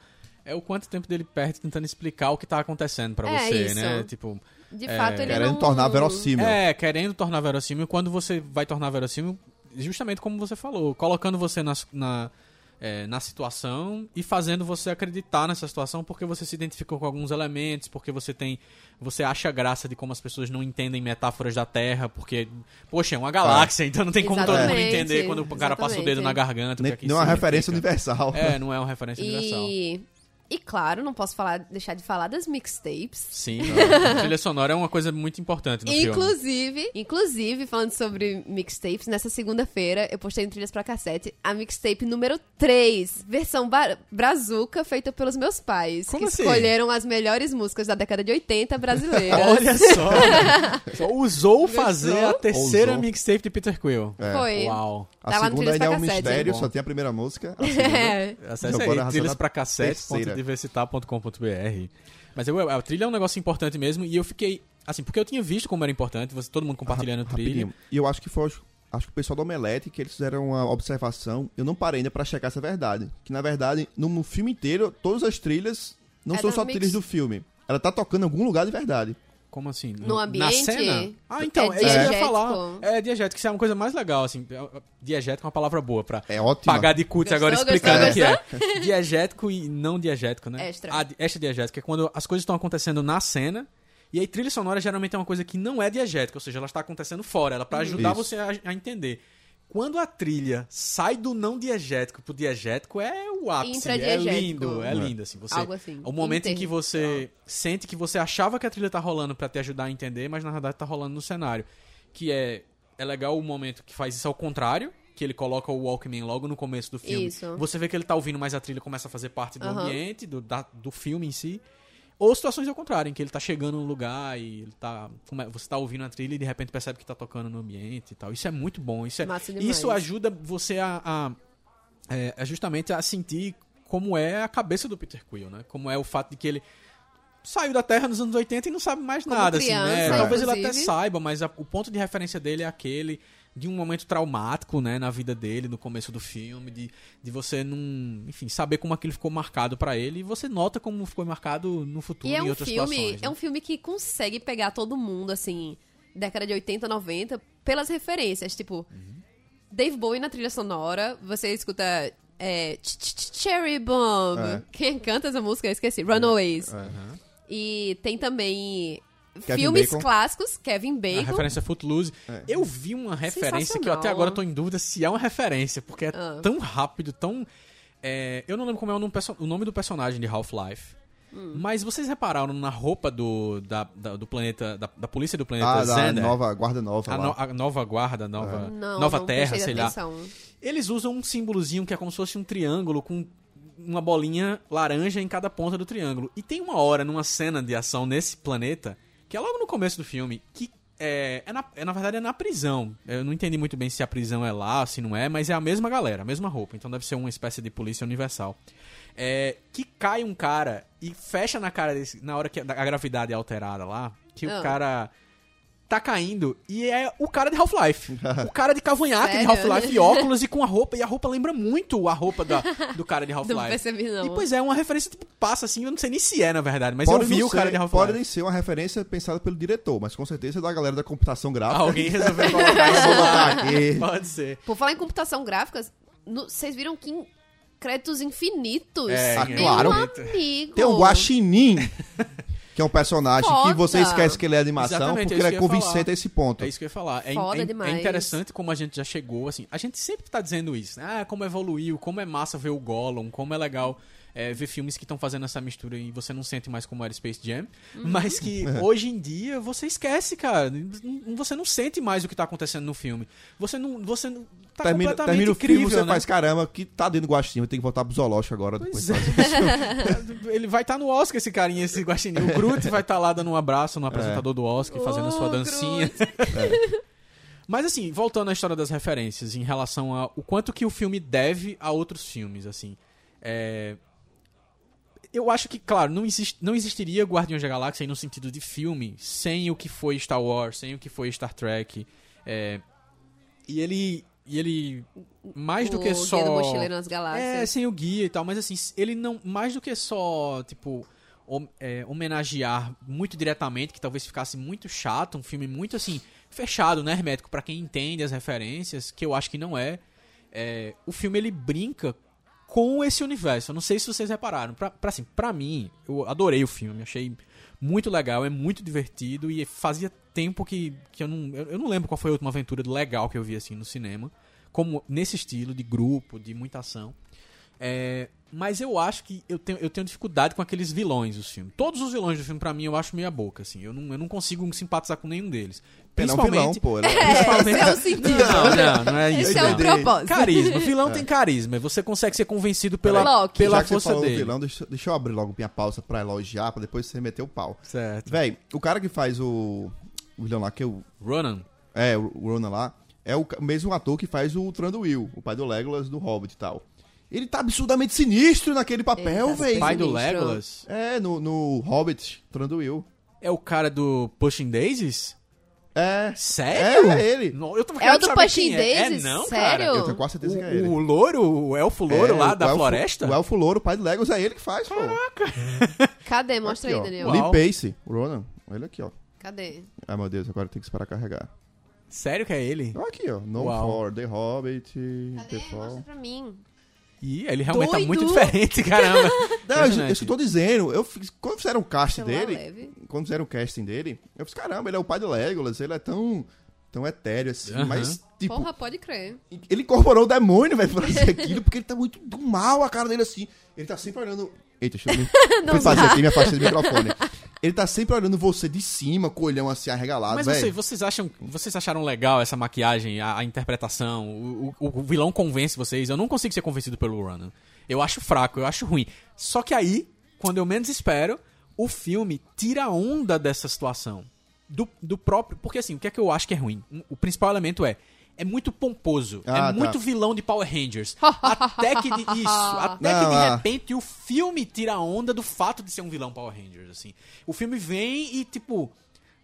É o quanto tempo dele perde tentando explicar o que tá acontecendo pra É você, isso. né? Tipo, De É, fato, ele Querendo não... tornar verossímil. É, querendo tornar verossímil, quando você vai tornar verossímil, justamente como você falou, colocando você na, na, é, na situação e fazendo você acreditar nessa situação porque você se identificou com alguns elementos, porque você tem. Você acha graça de como as pessoas não entendem metáforas da Terra, porque, poxa, é uma galáxia, então não tem como todo mundo Exatamente, entender quando o cara passa o dedo exatamente. na garganta. Nem, que é que nem uma referência universal. É, não é uma referência universal. E... claro, não posso falar, deixar de falar das mixtapes. Sim, a trilha sonora é uma coisa muito importante no filme. Inclusive, inclusive, falando sobre mixtapes, nessa segunda-feira eu postei no Trilhas pra Cassete a mixtape número 3, versão brazuca, feita pelos meus pais, Como que assim? escolheram as melhores músicas da década de 80 brasileiras. Olha só! só usou fazer Gostou? a terceira Ousou. mixtape de Peter Quill. É. Foi. Uau! A Tá no segunda Trilhas ainda é pra um Cassete, mistério, só tem a primeira música. A segunda- É. Acesse Agora aí, a trilhas pra da terceira. cassete.diversitar.com.br. Mas eu, a trilha é um negócio importante mesmo, e eu fiquei. Assim, porque eu tinha visto como era importante, você, todo mundo compartilhando trilha. Rapidinho. E eu acho que foi. Acho que o pessoal do Omelete, que eles fizeram uma observação, eu não parei ainda pra checar essa verdade. Que na verdade, no, filme inteiro, todas as trilhas não É são só mix- trilhas do filme. Ela tá tocando em algum lugar de verdade. Como assim? No Na ambiente, cena? Ah, então, é é isso que eu ia falar. É diegético, isso é uma coisa mais legal, assim. Diegético é uma palavra boa pra É ótimo. pagar de cut Gostou, agora explicando o que é. Diegético e não diegético, né? Extra. Ah, extra diegético é quando as coisas estão acontecendo na cena e aí trilha sonora geralmente é uma coisa que não é diegética, ou seja, ela está acontecendo fora, ela para ajudar Isso. você a, a entender. Quando a trilha sai do não diegético pro diegético é o ápice, é lindo, é lindo assim. Você, Algo assim. o momento em que você sente que você achava que a trilha tá rolando pra te ajudar a entender, mas na verdade tá rolando no cenário. Que é, é legal o momento que faz isso ao contrário, que ele coloca o Walkman logo no começo do filme. Isso. Você vê que ele tá ouvindo, mas a trilha começa a fazer parte do Aham. ambiente, do, da- do filme em si. Ou situações ao contrário, em que ele tá chegando num lugar e ele tá, você tá ouvindo a trilha e de repente percebe que tá tocando no ambiente e tal. Isso é muito bom. Isso, é, isso ajuda você a, a- é, é justamente a sentir como é a cabeça do Peter Quill, né? Como é o fato de que ele saiu da Terra nos anos 80 e não sabe mais Como nada, criança, assim, né? Talvez ele até saiba, mas a- o ponto de referência dele é aquele de um momento traumático, né, na vida dele, no começo do filme, de, de você não, enfim, saber como aquilo ficou marcado pra ele e você nota como ficou marcado no futuro E é em um outras filme, situações. né? é um filme que consegue pegar todo mundo, assim, década de 80, 90, pelas referências. Tipo, Uhum. Dave Bowie na trilha sonora, você escuta é, Ch- Ch- Ch- Cherry Bomb. É. Quem canta essa música? Eu esqueci. Runaways. É. E tem também Kevin filmes Bacon. clássicos, Kevin A Bacon. referência Footloose. É. Eu vi uma referência que eu até agora tô em dúvida se é uma referência, porque é Ah. tão rápido, tão. é, eu não lembro como é o nome, o nome do personagem de Half-Life. Hum. Mas vocês repararam na roupa do, da, da- do planeta. Da, da polícia do planeta Ah, da Xander? nova, guarda nova A, lá. no- a nova guarda, nova, Não, nova não terra, sei lá. Eles usam um símbolozinho que é como se fosse um triângulo com uma bolinha laranja em cada ponta do triângulo. E tem uma hora numa cena de ação nesse planeta, que é logo no começo do filme, que é, é, na, é, na verdade é na prisão. Eu não entendi muito bem se a prisão é lá, se não é, mas é a mesma galera, a mesma roupa. Então deve ser uma espécie de polícia universal. É, que cai um cara e fecha na cara desse, na hora que a, a gravidade é alterada lá, que o Ah. cara tá caindo e é o cara de Half-Life. o cara de cavanhaque de? Half-Life e óculos e com a roupa. E a roupa lembra muito a roupa da, do cara de Não Half-Life. percebi, não. E pois é, uma referência tipo, passa assim, eu não sei nem se é na verdade, mas Pode eu vi não o cara de Pode Half-Life. nem ser uma referência pensada pelo diretor, mas com certeza é da galera da computação gráfica. Alguém resolveu colocar isso Vou botar lá. aqui. Pode ser. Por falar em computação gráfica, vocês viram que em créditos infinitos? É, Ah, claro. amigo. Tem o Guaxinim, que é um personagem que Foda. você esquece que ele é animação, Exatamente, porque é ele que é convincente falar. a esse ponto. É isso que eu ia falar. É, Foda é- é demais. interessante como a gente já chegou, assim. A gente sempre tá dizendo isso, né? Ah, como evoluiu, como é massa ver o Gollum, como é legal é, ver filmes que estão fazendo essa mistura e você não sente mais como era Space Jam. Uhum. Mas que hoje em dia você esquece, cara. Você não sente mais o que tá acontecendo no filme. Você não. Você não. Tá termina, completamente termina o incrível, filme, você né? faz caramba, que tá dentro do Guaxinim, tem que voltar pro zoológico agora. Pois depois é. fazer. Ele vai estar no Oscar, esse carinha, esse guaxinim. O Groot vai estar lá dando um abraço no apresentador do Oscar, fazendo a sua dancinha. Mas assim, voltando à história das referências, em relação ao quanto que o filme deve a outros filmes, assim. é, Eu acho que, claro, não, exist, não existiria Guardiões da Galáxia no sentido de filme sem o que foi Star Wars, sem o que foi Star Trek. é, E ele. E ele. Mais do o que só. Guia do Mochileiro nas É, Galáxias. sem o guia e tal, mas assim, ele não. Mais do que só, tipo, hom- é, homenagear muito diretamente, que talvez ficasse muito chato, um filme muito assim, fechado, né, hermético, pra quem entende as referências, que eu acho que não é. é, o filme ele brinca com esse universo. Eu não sei se vocês repararam. Pra, pra, assim, pra mim, eu adorei o filme, achei muito legal, é muito divertido e fazia tempo que, que eu não. Eu, eu não lembro qual foi a última aventura legal que eu vi assim no cinema. Como nesse estilo de grupo, de muita ação. É, mas eu acho que eu tenho, eu tenho dificuldade com aqueles vilões do filme. Todos os vilões do filme, pra mim, eu acho meia boca, assim. Eu não, eu não consigo simpatizar com nenhum deles. Ele é um vilão, Principalmente. pô. Ele é... É, esse é o sentido. Não, não, não é isso. Esse é o propósito. Carisma. Vilão tem carisma. Você consegue ser convencido pela, Loki. pela Já que você força falou do dele. vilão, deixa, deixa eu abrir logo minha pausa pra elogiar, pra depois você meter o pau. Certo. Véi, o cara que faz o, o vilão lá, que é o, Ronan. é, o Ronan lá, é o mesmo ator que faz o Tranduil, o pai do Legolas do Hobbit e tal. Ele tá absurdamente sinistro naquele papel, Ele tá véi. Pai do. Legolas. É, no, no Hobbit, Tranduil. É o cara do Pushing Daisies? É. Sério? É, é ele. Não, eu tava É o do Pushing quem é. Daisies? É não, Sério? cara. Eu tenho quase certeza que é ele. O, o louro, o elfo louro É, lá o da elfo- floresta? O Elfo Louro, o pai do Legolas, é ele que faz, pô. Cadê? Mostra Aqui, aí, ó. Daniel. Lee Pace, o Ronan. Olha aqui, ó. Cadê? Ai, meu Deus, agora tem que esperar carregar. Sério que é ele? Olha aqui, ó. No Uau. for The Hobbit, Cadê? The Fall. Mostra pra mim. Ih, ele realmente tá Doido. muito diferente, caramba. Não, Impressionante. eu, eu tô dizendo, eu fiz, quando fizeram o casting Celular dele, leve. quando fizeram o casting dele, eu fiz, caramba, ele é o pai do Legolas, ele é tão, tão etéreo assim, Aham. mas, tipo, Porra, pode crer. ele incorporou o demônio, velho, pra fazer aquilo, porque ele tá muito do mal, a cara dele assim, ele tá sempre olhando... Eita, deixa eu me... Não Fui fazer aqui, me afastei do microfone. Ele tá sempre olhando você de cima, com o olhão assim, arregalado, Mas velho. vocês, vocês acham, vocês acharam legal essa maquiagem, a, a interpretação? O, o- o vilão convence vocês? Eu não consigo ser convencido pelo Ronan. Eu acho fraco, eu acho ruim. Só que aí, quando eu menos espero, o filme tira onda dessa situação. Do, do próprio. Porque assim, o que é que eu acho que é ruim? O principal elemento é. É muito pomposo. Ah, é tá. muito vilão de Power Rangers. até que. De, isso. Até Não, que de ah. repente o filme tira onda do fato de ser um vilão Power Rangers, assim. O filme vem e, tipo.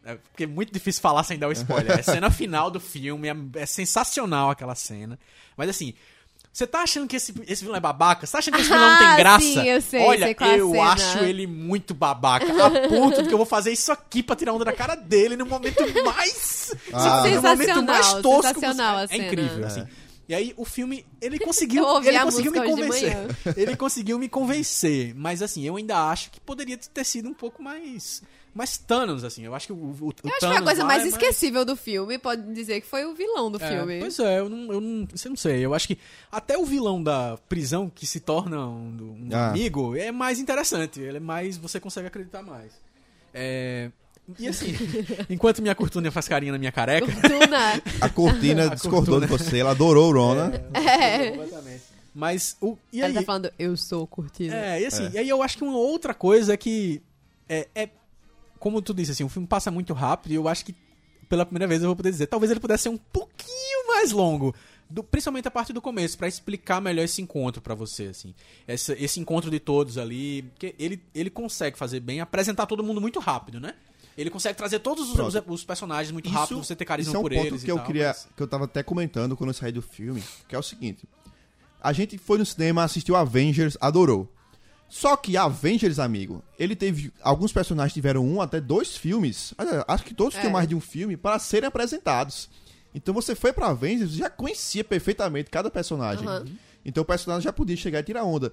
É, porque é muito difícil falar sem dar o spoiler. É a cena final do filme, é, é sensacional aquela cena. Mas assim, você tá achando que esse, esse vilão é babaca? Você tá achando que esse vilão não Ah, tem graça? sim, eu sei, Olha, sei é eu cena. acho ele muito babaca. A ponto de que eu vou fazer isso aqui pra tirar onda da cara dele no momento mais. Ah. no momento mais tosco. é incrível, assim. E aí o filme, ele conseguiu, ele conseguiu me convencer. Ele conseguiu me convencer, mas assim, eu ainda acho que poderia ter sido um pouco mais mais Thanos assim. Eu acho que o, o, o Eu acho Thanos que a coisa mais é esquecível do filme pode dizer que foi o vilão do é, filme. Pois é, eu não, eu não, eu não sei. Eu acho que até o vilão da prisão que se torna um, um Ah. amigo é mais interessante. Ele é mais. Você consegue acreditar mais. É, e assim, enquanto minha cortina faz carinha na minha careca. Tuna. A cortina A discordou de você, ela adorou o Rona. É. Completamente. Mas o. E Ela aí, tá falando, eu sou cortina. É, e assim, e aí eu acho que uma outra coisa é que é, é- como tu disse assim, o filme passa muito rápido e eu acho que pela primeira vez eu vou poder dizer, talvez ele pudesse ser um pouquinho mais longo, do- principalmente a parte do começo, pra explicar melhor esse encontro pra você assim. Essa- esse encontro de todos ali, porque ele ele consegue fazer bem, apresentar todo mundo muito rápido, né? Ele consegue trazer todos os, os- os personagens muito rápido, você ter carisma isso é um por ponto eles que eu tal, queria, mas- que eu tava até comentando quando eu saí do filme, que é o seguinte. A gente foi no cinema, assistiu Avengers, adorou. Só que Avengers, amigo, ele teve. Alguns personagens tiveram um até dois filmes. Acho que todos É. tinham mais de um filme para serem apresentados. Então você foi pra Avengers e já conhecia perfeitamente cada personagem. Aham. Então o personagem já podia chegar e tirar onda.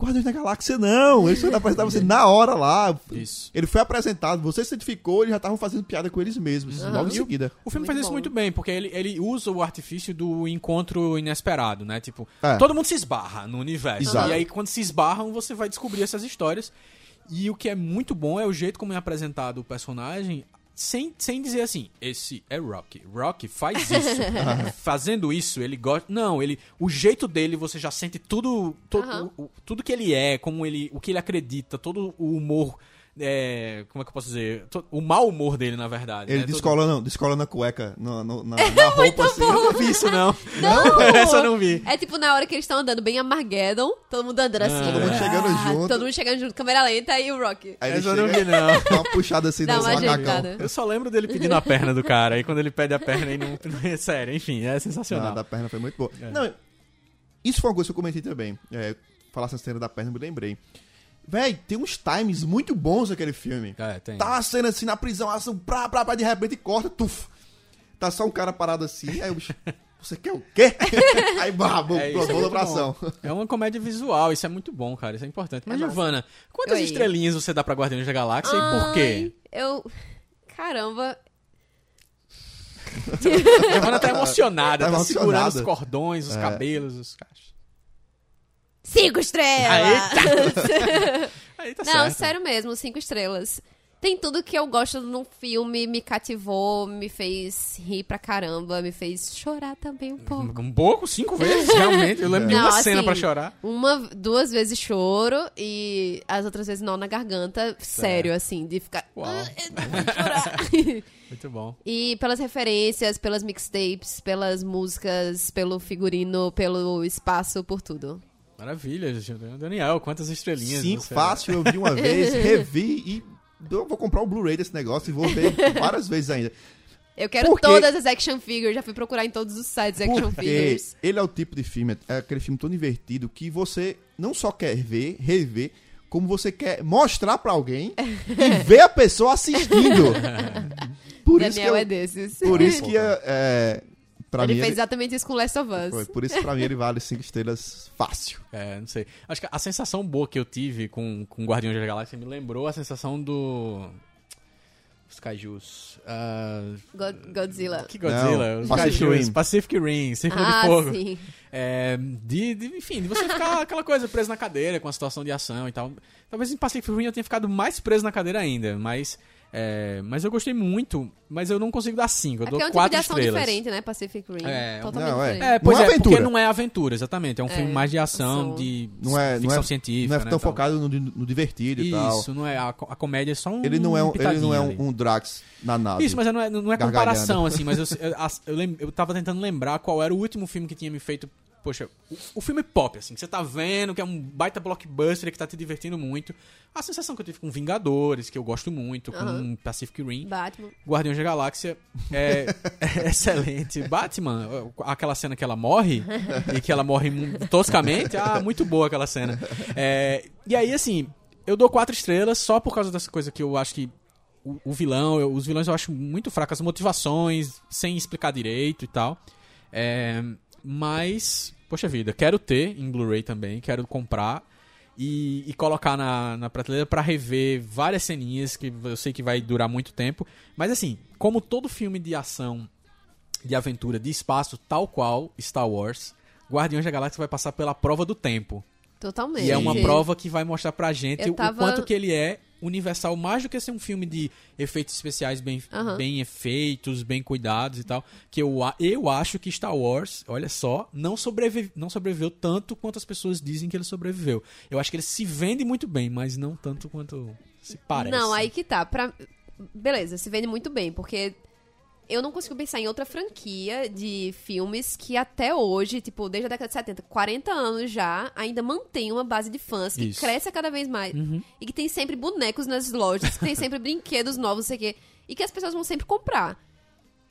Guardiões da Galáxia, não! Eles foram apresentar você na hora lá. Isso. Ele foi apresentado, você se identificou, eles já estavam fazendo piada com eles mesmos. Aham. Logo em E o- seguida. O filme Muito faz isso bom. muito bem, porque ele, ele usa o artifício do encontro inesperado, né? Tipo, É. todo mundo se esbarra no universo. Exato. E aí, quando se esbarram, você vai descobrir essas histórias. E o que é muito bom é o jeito como é apresentado o personagem, sem, sem dizer assim, esse é Rocky. Rocky faz isso. Fazendo isso, ele gosta. Não, ele. O jeito dele, você já sente tudo. to- o- o- tudo que ele é, como ele. O que ele acredita, todo o humor. É, como é que eu posso dizer? O mau humor dele, na verdade. Ele né? Todo- descolando, descolando a cueca no, no- na, na roupa assim. Eu não vi isso, não. Não! Essa eu não vi. É tipo na hora que eles estão andando bem Armageddon, todo mundo andando assim. Todo mundo chegando junto. Todo mundo chegando junto, câmera lenta e o Rocky. Aí ele eu não vi, não. dá uma puxada assim Dá no uma macacão. Eu só lembro dele pedindo a perna do cara. Aí quando ele pede a perna, e não. É sério, enfim, é Ah, sensacional. da perna foi muito boa. É. Não, isso foi uma coisa que eu comentei também. É, falar essa cena da perna, eu me lembrei. Véi, tem uns times muito bons naquele filme. É, tem. Tá uma cena assim na prisão, ação, pra, pra, pra, de repente corta, tuf. Tá só um cara parado assim, aí o bicho, você quer o quê? aí, bah, bum, É, pronto, é. É uma comédia visual, isso é muito bom, cara. Isso é importante. Mas, É. Giovana, quantas Oi. estrelinhas você dá pra Guardiões da Galáxia e por quê? Ai, Eu. Caramba. Giovana tá emocionada, Tá tá, segurando emocionada. os cordões, os É. cabelos, os cachos. Cinco estrelas! Aí tá Não, certo. sério mesmo, cinco estrelas. Tem tudo que eu gosto num filme, me cativou, me fez rir pra caramba, me fez chorar também um pouco. Um pouco, cinco vezes, realmente. Eu lembro de Não, uma cena assim, pra chorar. Uma, duas vezes choro e as outras vezes nó na garganta, sério, assim, de ficar. Uau. "Ah, não vou chorar." Muito bom. e pelas referências, pelas mixtapes, pelas músicas, pelo figurino, pelo espaço, por tudo. Maravilha, Daniel, quantas estrelinhas? Sim, você- fácil, eu vi uma vez, revi e eu vou comprar o Blu-ray desse negócio e vou ver várias vezes ainda. Eu quero Por quê? todas as action figures, já fui procurar em todos os sites action Porque figures. ele é o tipo de filme, é aquele filme todo invertido que você não só quer ver, rever, como você quer mostrar pra alguém e ver a pessoa assistindo. Por isso que Daniel eu, é desses. por isso que é, é, pra ele mim fez ele, exatamente isso com Last of Us. foi, por isso pra mim ele vale cinco estrelas fácil. É, não sei. Acho que a sensação boa que eu tive com, com Guardiões da Galáxia me lembrou a sensação do. Os Kaijus. Ah, God- Godzilla. que Godzilla? Não, os Pacific Kaijus. Rim. Pacific Rim, Círculo Ah, de Fogo. sim. É, de, de- enfim, de você ficar aquela coisa preso na cadeira com a situação de ação e tal. Talvez em Pacific Rim eu tenha ficado mais preso na cadeira ainda, mas É, mas eu gostei muito, mas eu não consigo dar 5. Eu É dou porque é um tipo de 4 ação estrelas. diferente, né? Pacific Rim. É, Totalmente não, é. diferente. É, pois Não é é, porque aventura. não é aventura, exatamente. É um filme É, mais de ação, de Não é, não ficção é, científica. não é né, tão tal. focado no, no divertido e tal. Isso, não é. A, a comédia é só um. Ele não é um, ele não é um, um Drax na nave. Isso, mas não é, não é comparação, assim, mas eu, eu, eu, lem- eu tava tentando lembrar qual era o último filme que tinha me feito. Poxa, o, o filme pop, assim, que você tá vendo, que é um baita blockbuster que tá te divertindo muito. A sensação que eu tive com Vingadores, que eu gosto muito, com Aham. Pacific Rim. Batman. Guardiões da Galáxia é, é excelente. Batman, aquela cena que ela morre e que ela morre toscamente, ah, muito boa aquela cena. É, e aí, assim, eu dou quatro estrelas só por causa dessa coisa que eu acho que o, o vilão, eu- os vilões eu acho muito fracos, as motivações, sem explicar direito e tal. É, mas, poxa vida, quero ter em Blu-ray também, quero comprar e, e colocar na, na prateleira pra rever várias ceninhas que eu sei que vai durar muito tempo. Mas assim, como todo filme de ação, de aventura, de espaço, tal qual Star Wars, Guardiões da Galáxia vai passar pela prova do tempo. Totalmente. E é uma prova que vai mostrar pra gente Eu o tava- quanto que ele é universal, mais do que ser um filme de efeitos especiais bem, bem feitos, bem cuidados e tal. Que eu, eu acho que Star Wars, olha só, não, sobrevive, não sobreviveu tanto quanto as pessoas dizem que ele sobreviveu. Eu acho que ele se vende muito bem, mas não tanto quanto se parece. Não, aí que tá. Pra... Beleza, se vende muito bem, porque eu não consigo pensar em outra franquia de filmes que até hoje, tipo, desde a década de 70, 40 anos já, ainda mantém uma base de fãs que Isso. cresce cada vez mais. Uhum. E que tem sempre bonecos nas lojas, que tem sempre brinquedos novos, não sei o quê. E que as pessoas vão sempre comprar.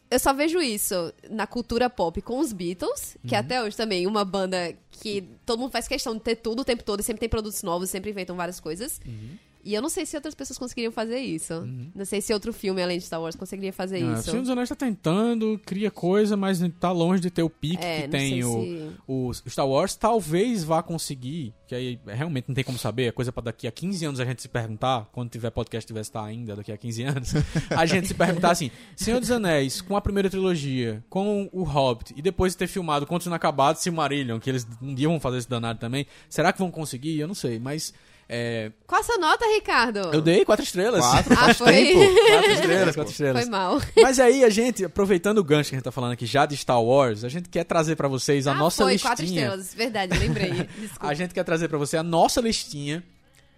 Eu só vejo isso na cultura pop com os Beatles, que Uhum. até hoje também uma banda que todo mundo faz questão de ter tudo o tempo todo, e sempre tem produtos novos, sempre inventam várias coisas. Uhum. E eu não sei se outras pessoas conseguiriam fazer isso. Não sei se outro filme além de Star Wars conseguiria fazer Ah, o isso. Senhor dos Anéis tá tentando, cria coisa, mas tá longe de ter o pique É, que tem o, se- o Star Wars. Talvez vá conseguir, que aí realmente não tem como saber, é coisa pra daqui a 15 anos a gente se perguntar, quando tiver podcast tiver estar ainda daqui a 15 anos, a gente se perguntar assim, Senhor dos Anéis, com a primeira trilogia, com o Hobbit, e depois de ter filmado Contos Inacabados e Silmarillion, que eles um dia vão fazer esse danado também, será que vão conseguir? Eu não sei, mas... É, Qual a sua nota, Ricardo? eu dei quatro estrelas. Quatro, Ah, foi? tempo. Quatro estrelas, quatro estrelas. Foi mal. Mas aí a gente, aproveitando o gancho que a gente tá falando aqui já de Star Wars, a gente quer trazer pra vocês a ah, nossa foi, listinha. quatro estrelas. Verdade, lembrei. Desculpa. A gente quer trazer pra você a nossa listinha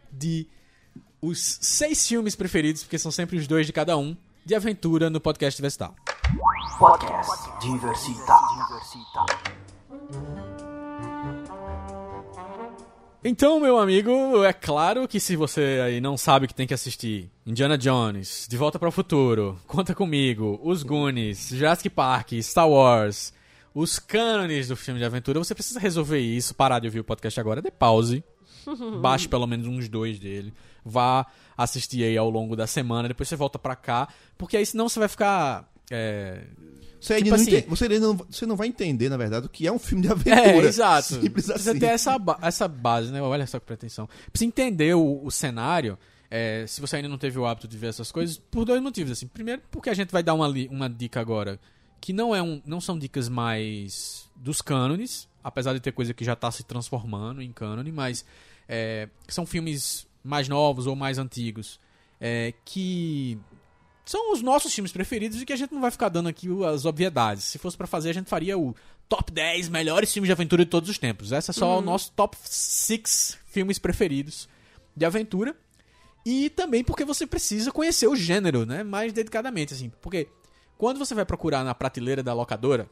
de os seis filmes preferidos, porque são sempre os dois de cada um, de aventura no podcast Vestal. Podcast Diversita. Diversita. Então, meu amigo, é claro que se você aí não sabe que tem que assistir Indiana Jones, De Volta para o Futuro, Conta Comigo, Os Goonies, Jurassic Park, Star Wars, os cânones do filme de aventura, você precisa resolver isso, parar de ouvir o podcast agora, dê pause, baixe pelo menos uns dois dele, vá assistir aí ao longo da semana, depois você volta pra cá, porque aí senão você vai ficar... é, Você, ainda Tipo não assim- ente- você, ainda não, você não vai entender, na verdade, o que é um filme de aventura. É, exato. Simples Precisa assim. ter essa, ba- essa base, né? Olha só que pretensão. Precisa entender o, o cenário. é, se você ainda não teve o hábito de ver essas coisas, por dois motivos. Assim. Primeiro, porque a gente vai dar uma, uma dica agora que não, é um, não são dicas mais dos cânones, apesar de ter coisa que já está se transformando em cânone, mas é, são filmes mais novos ou mais antigos é, que são os nossos filmes preferidos e que a gente não vai ficar dando aqui as obviedades. Se fosse pra fazer, a gente faria o top 10 melhores filmes de aventura de todos os tempos. Essa é só o nosso top 6 filmes preferidos de aventura. E também porque você precisa conhecer o gênero, né? Mais dedicadamente, assim. Porque quando você vai procurar na prateleira da locadora,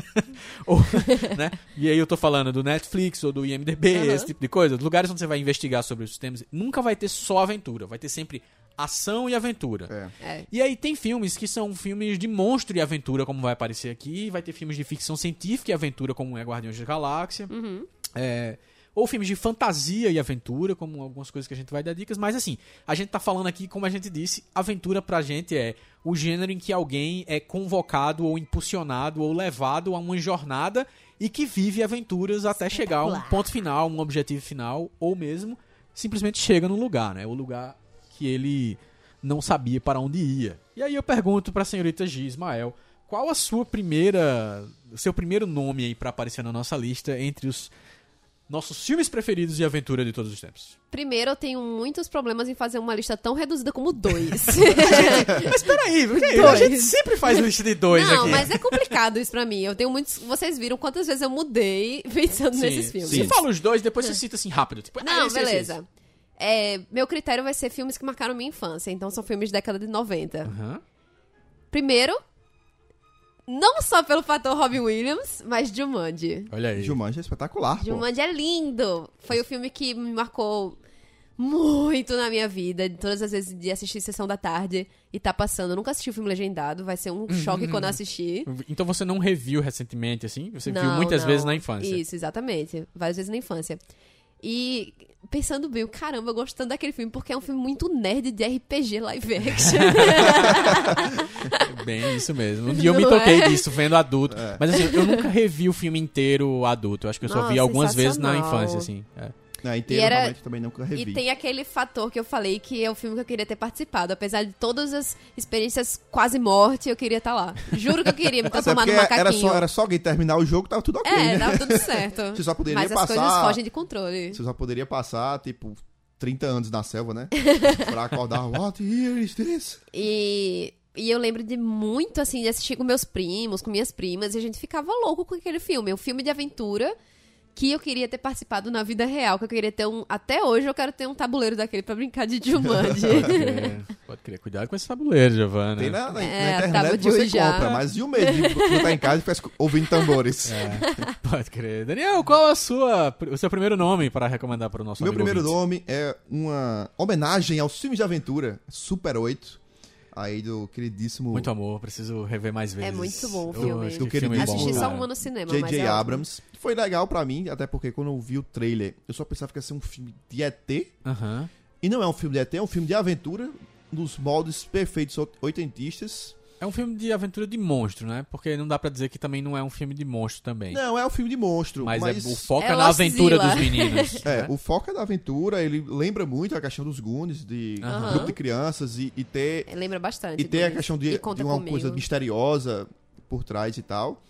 ou, né? E aí eu tô falando do Netflix ou do IMDB, Aham. esse tipo de coisa, lugares onde você vai investigar sobre os temas, nunca vai ter só aventura, vai ter sempre ação e aventura. É. É. E aí tem filmes que são filmes de monstro e aventura, como vai aparecer aqui, vai ter filmes de ficção científica e aventura, como é Guardiões da Galáxia. É, ou filmes de fantasia e aventura, como algumas coisas que a gente vai dar dicas, mas assim, a gente tá falando aqui, como a gente disse, aventura pra gente é o gênero em que alguém é convocado ou impulsionado ou levado a uma jornada e que vive aventuras até chegar a um ponto final, um objetivo final, ou mesmo simplesmente chega num lugar, né? O lugar que ele não sabia para onde ia. E aí eu pergunto pra senhorita G, Ismael, qual a sua primeira, seu primeiro nome aí pra aparecer na nossa lista entre os nossos filmes preferidos de aventura de todos os tempos. Primeiro, eu tenho muitos problemas em fazer uma lista tão reduzida como dois. Mas peraí, porque a Dois. gente sempre faz lista de dois Não, aqui. mas é complicado isso pra mim. Eu tenho muitos. Vocês viram quantas vezes eu mudei pensando Sim, nesses filmes. Você fala os dois, depois você cita assim rápido. Tipo, ah, Não, esse, esse, beleza. É, meu critério vai ser filmes que marcaram minha infância. Então são filmes de década de 90. esse. Aham. Primeiro, não só pelo fator Robin Williams, mas Jumanji. Olha aí. Jumanji é espetacular, pô. Jumanji é lindo. Foi o filme que me marcou muito na minha vida. Todas as vezes de assistir Sessão da Tarde e tá passando. Eu nunca assisti o filme legendado. Vai ser um choque quando eu assistir. Então você não reviu recentemente, assim? Você viu Não, muitas não. vezes na infância. Isso, exatamente. Várias vezes na infância. E pensando bem, caramba, eu gostando daquele filme, porque é um filme muito nerd de RPG live action. Bem, isso mesmo. Dia eu me Não toquei é? disso vendo adulto. Mas assim, eu nunca revi o filme inteiro adulto. Eu acho que eu só vi Nossa, algumas vezes na infância, assim. É. É, inteiro, E era- realmente, também nunca revi. E tem aquele fator que eu falei que é o filme que eu queria ter participado. Apesar de todas as experiências quase morte, eu queria estar lá. Juro que eu queria me Mas é transformar porque num macaquinho. era só, era só alguém terminar o jogo, tava tudo ok, É, né? dava tudo certo. Você só poderia Mas as passar- coisas fogem de controle. Você só poderia passar, tipo, 30 anos na selva, né? pra acordar, what year is this? E, e eu lembro de muito, assim, de assistir com meus primos, com minhas primas, e a gente ficava louco com aquele filme. Um filme de aventura que eu queria ter participado na vida real, que eu queria ter um... Até hoje eu quero ter um tabuleiro daquele pra brincar de Jumanji. Pode crer. Cuidado com esse tabuleiro, Giovana. Tem na, na, É, na internet você Ouija. compra, mas e o medo de botar em casa e ficar escu- ouvindo tambores? É, pode crer. Daniel, qual a sua, o seu primeiro nome para recomendar para o nosso Meu amigo primeiro ouvinte? nome é uma homenagem aos filmes de aventura, Super 8, aí do queridíssimo Muito amor, preciso rever mais vezes. É muito bom o filme. que Do filme queridíssimo- bom, Assisti só cara. uma no cinema, mas J.J. é. Abrams. Foi legal pra mim, até porque quando eu vi o trailer, eu só pensava que ia ser um filme de ET, Aham. e não é um filme de ET, é um filme de aventura, nos moldes perfeitos oitentistas. É um filme de aventura de monstro, né? Porque não dá pra dizer que também não é um filme de monstro também. Não, é um filme de monstro, mas, mas... é- o foco É é, na aventura dos meninos. É, né? o foco é da aventura, ele lembra muito a questão dos Goonies, de Aham. grupo de crianças, e, e ter, É, Lembra bastante. e ter a questão de, de uma Comigo. coisa misteriosa por trás e tal.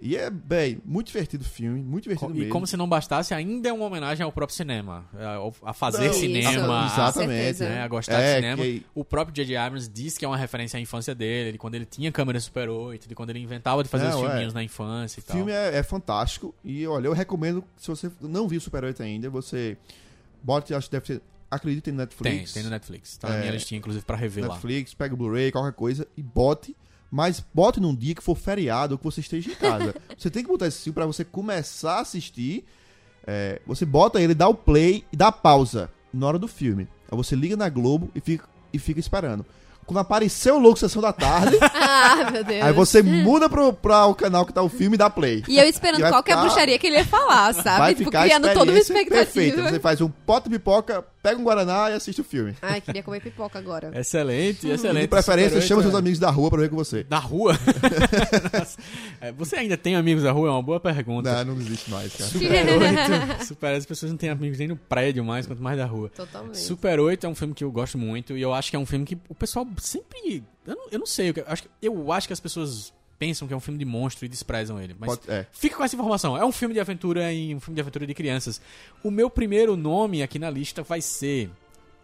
E é, bem, muito divertido o filme, muito divertido E mesmo. como se não bastasse, ainda é uma homenagem ao próprio cinema. A, a fazer Não, cinema. isso, a- Exatamente. né, a gostar É, de cinema. que- O próprio J.J. Abrams disse que é uma referência à infância dele, de quando ele tinha câmera Super 8, de quando ele inventava de fazer Não, os é. filminhos na infância e O tal. filme é, é fantástico e, olha, eu recomendo, se você não viu Super 8 ainda, você bote, acho que deve ter, acredito tem no Tem, Netflix. tem no Netflix. Tá na É. minha listinha, inclusive, pra rever lá. Netflix, pega o Blu-ray, qualquer coisa e bote. Mas bote num dia que for feriado ou que você esteja em casa. você tem que botar esse filme pra você começar a assistir. É, você bota ele, dá o play e dá pausa na hora do filme. Aí você liga na Globo e fica, e fica esperando. Quando aparecer o Louco Sessão da Tarde, Ah, meu Deus. aí você muda pro, pra o canal que tá o filme e dá play. E eu esperando E qual que é a bruxaria que ele ia falar, sabe? Vai tipo, ficar criando toda uma expectativa. Você faz um pote de pipoca, pega um Guaraná e assiste o filme. Ai, queria comer pipoca agora. Excelente, E excelente. de preferência, chama 8 seus amigos da rua pra ver com você. Da rua? É, você ainda tem amigos da rua? É uma boa pergunta. Não, não existe mais, cara. Super 8. Super 8, as pessoas não têm amigos nem no prédio mais, quanto mais da rua. Totalmente. Super 8 é um filme que eu gosto muito e eu acho que é um filme que o pessoal sempre. Eu não, eu não sei, eu acho, que- eu acho que as pessoas pensam que é um filme de monstro e desprezam ele. Mas Pode- é. fica com essa informação. É um filme de aventura e um filme de aventura de crianças. O meu primeiro nome aqui na lista vai ser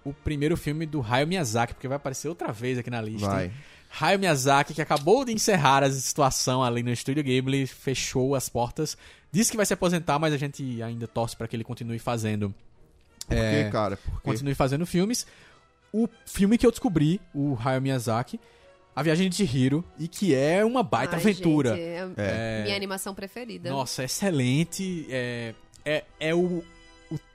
o primeiro filme do Hayao Miyazaki, porque vai aparecer outra vez aqui na lista. Vai. Hayao Miyazaki, que acabou de encerrar a situação ali no Estúdio Ghibli, fechou as portas. Disse que vai se aposentar, mas a gente ainda torce para que ele continue fazendo Por É, quê, cara? Porque continue fazendo filmes. O filme que eu descobri, o Hayao Miyazaki, A Viagem de Chihiro, e que é uma baita Ai, aventura. gente, é É, Minha animação preferida. Nossa, excelente. É, é, é o,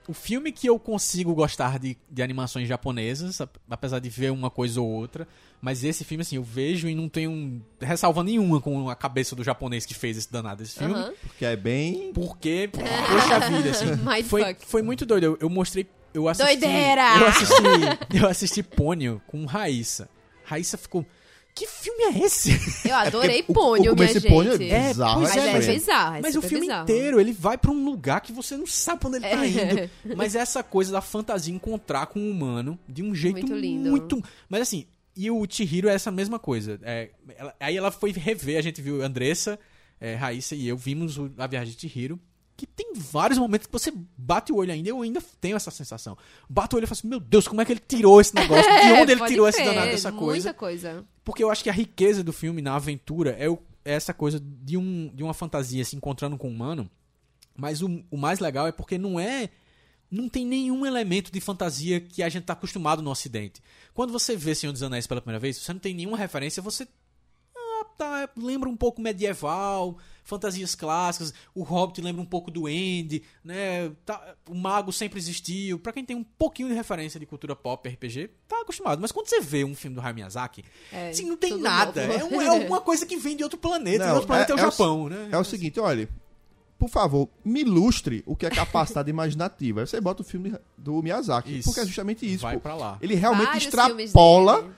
o, filme que eu consigo gostar de, de animações japonesas, ap- apesar de ver uma coisa ou outra. Mas esse filme, assim, eu vejo e não tenho ressalva nenhuma com a cabeça do japonês que fez esse danado esse filme. Porque é bem. Porque, poxa vida, assim, foi, foi muito doido. Eu, eu mostrei. Eu assisti, Doideira! Eu assisti, eu assisti Pônio com Raíssa. Raíssa ficou. Que filme é esse? Eu adorei o- Pônio, o minha gente. Pônio é bizarro, Mas é, é, mas é- bizarro, é Mas o filme bizarro. inteiro, ele vai pra um lugar que você não sabe pra onde ele tá É. indo. Mas é essa coisa da fantasia encontrar com o humano de um jeito Muito lindo. muito- Mas assim, e o Chihiro é essa mesma coisa. É, ela- aí ela foi rever, a gente viu Andressa, é, Raíssa e eu vimos o- a viagem de Chihiro. Que tem vários momentos que você bate o olho ainda, eu ainda tenho essa sensação. Bato o olho e falo assim, meu Deus, como é que ele tirou esse negócio? De onde ele É, tirou essa danada dessa coisa? Coisa. Porque eu acho que a riqueza do filme na aventura é, o- é essa coisa de, um, de uma fantasia se encontrando com um humano. Mas o, o mais legal é porque não é. Não tem nenhum elemento de fantasia que a gente tá acostumado no Ocidente. Quando você vê Senhor dos Anéis pela primeira vez, você não tem nenhuma referência, você. Tá, lembra um pouco medieval, fantasias clássicas, o Hobbit lembra um pouco do End, né? Tá, o mago sempre existiu. Pra quem tem um pouquinho de referência de cultura pop, RPG, tá acostumado. Mas quando você vê um filme do Hayao Miyazaki, É, assim, não tem nada. novo. É, um- é alguma coisa que vem de outro planeta. e Não, outro planeta é, é- o é o Japão, né? É o seguinte, olha, por favor, me ilustre o que é capacidade imaginativa. Aí você bota o filme do Miyazaki, Isso. porque é justamente isso. Vai pô. pra lá. Ele realmente Vários extrapola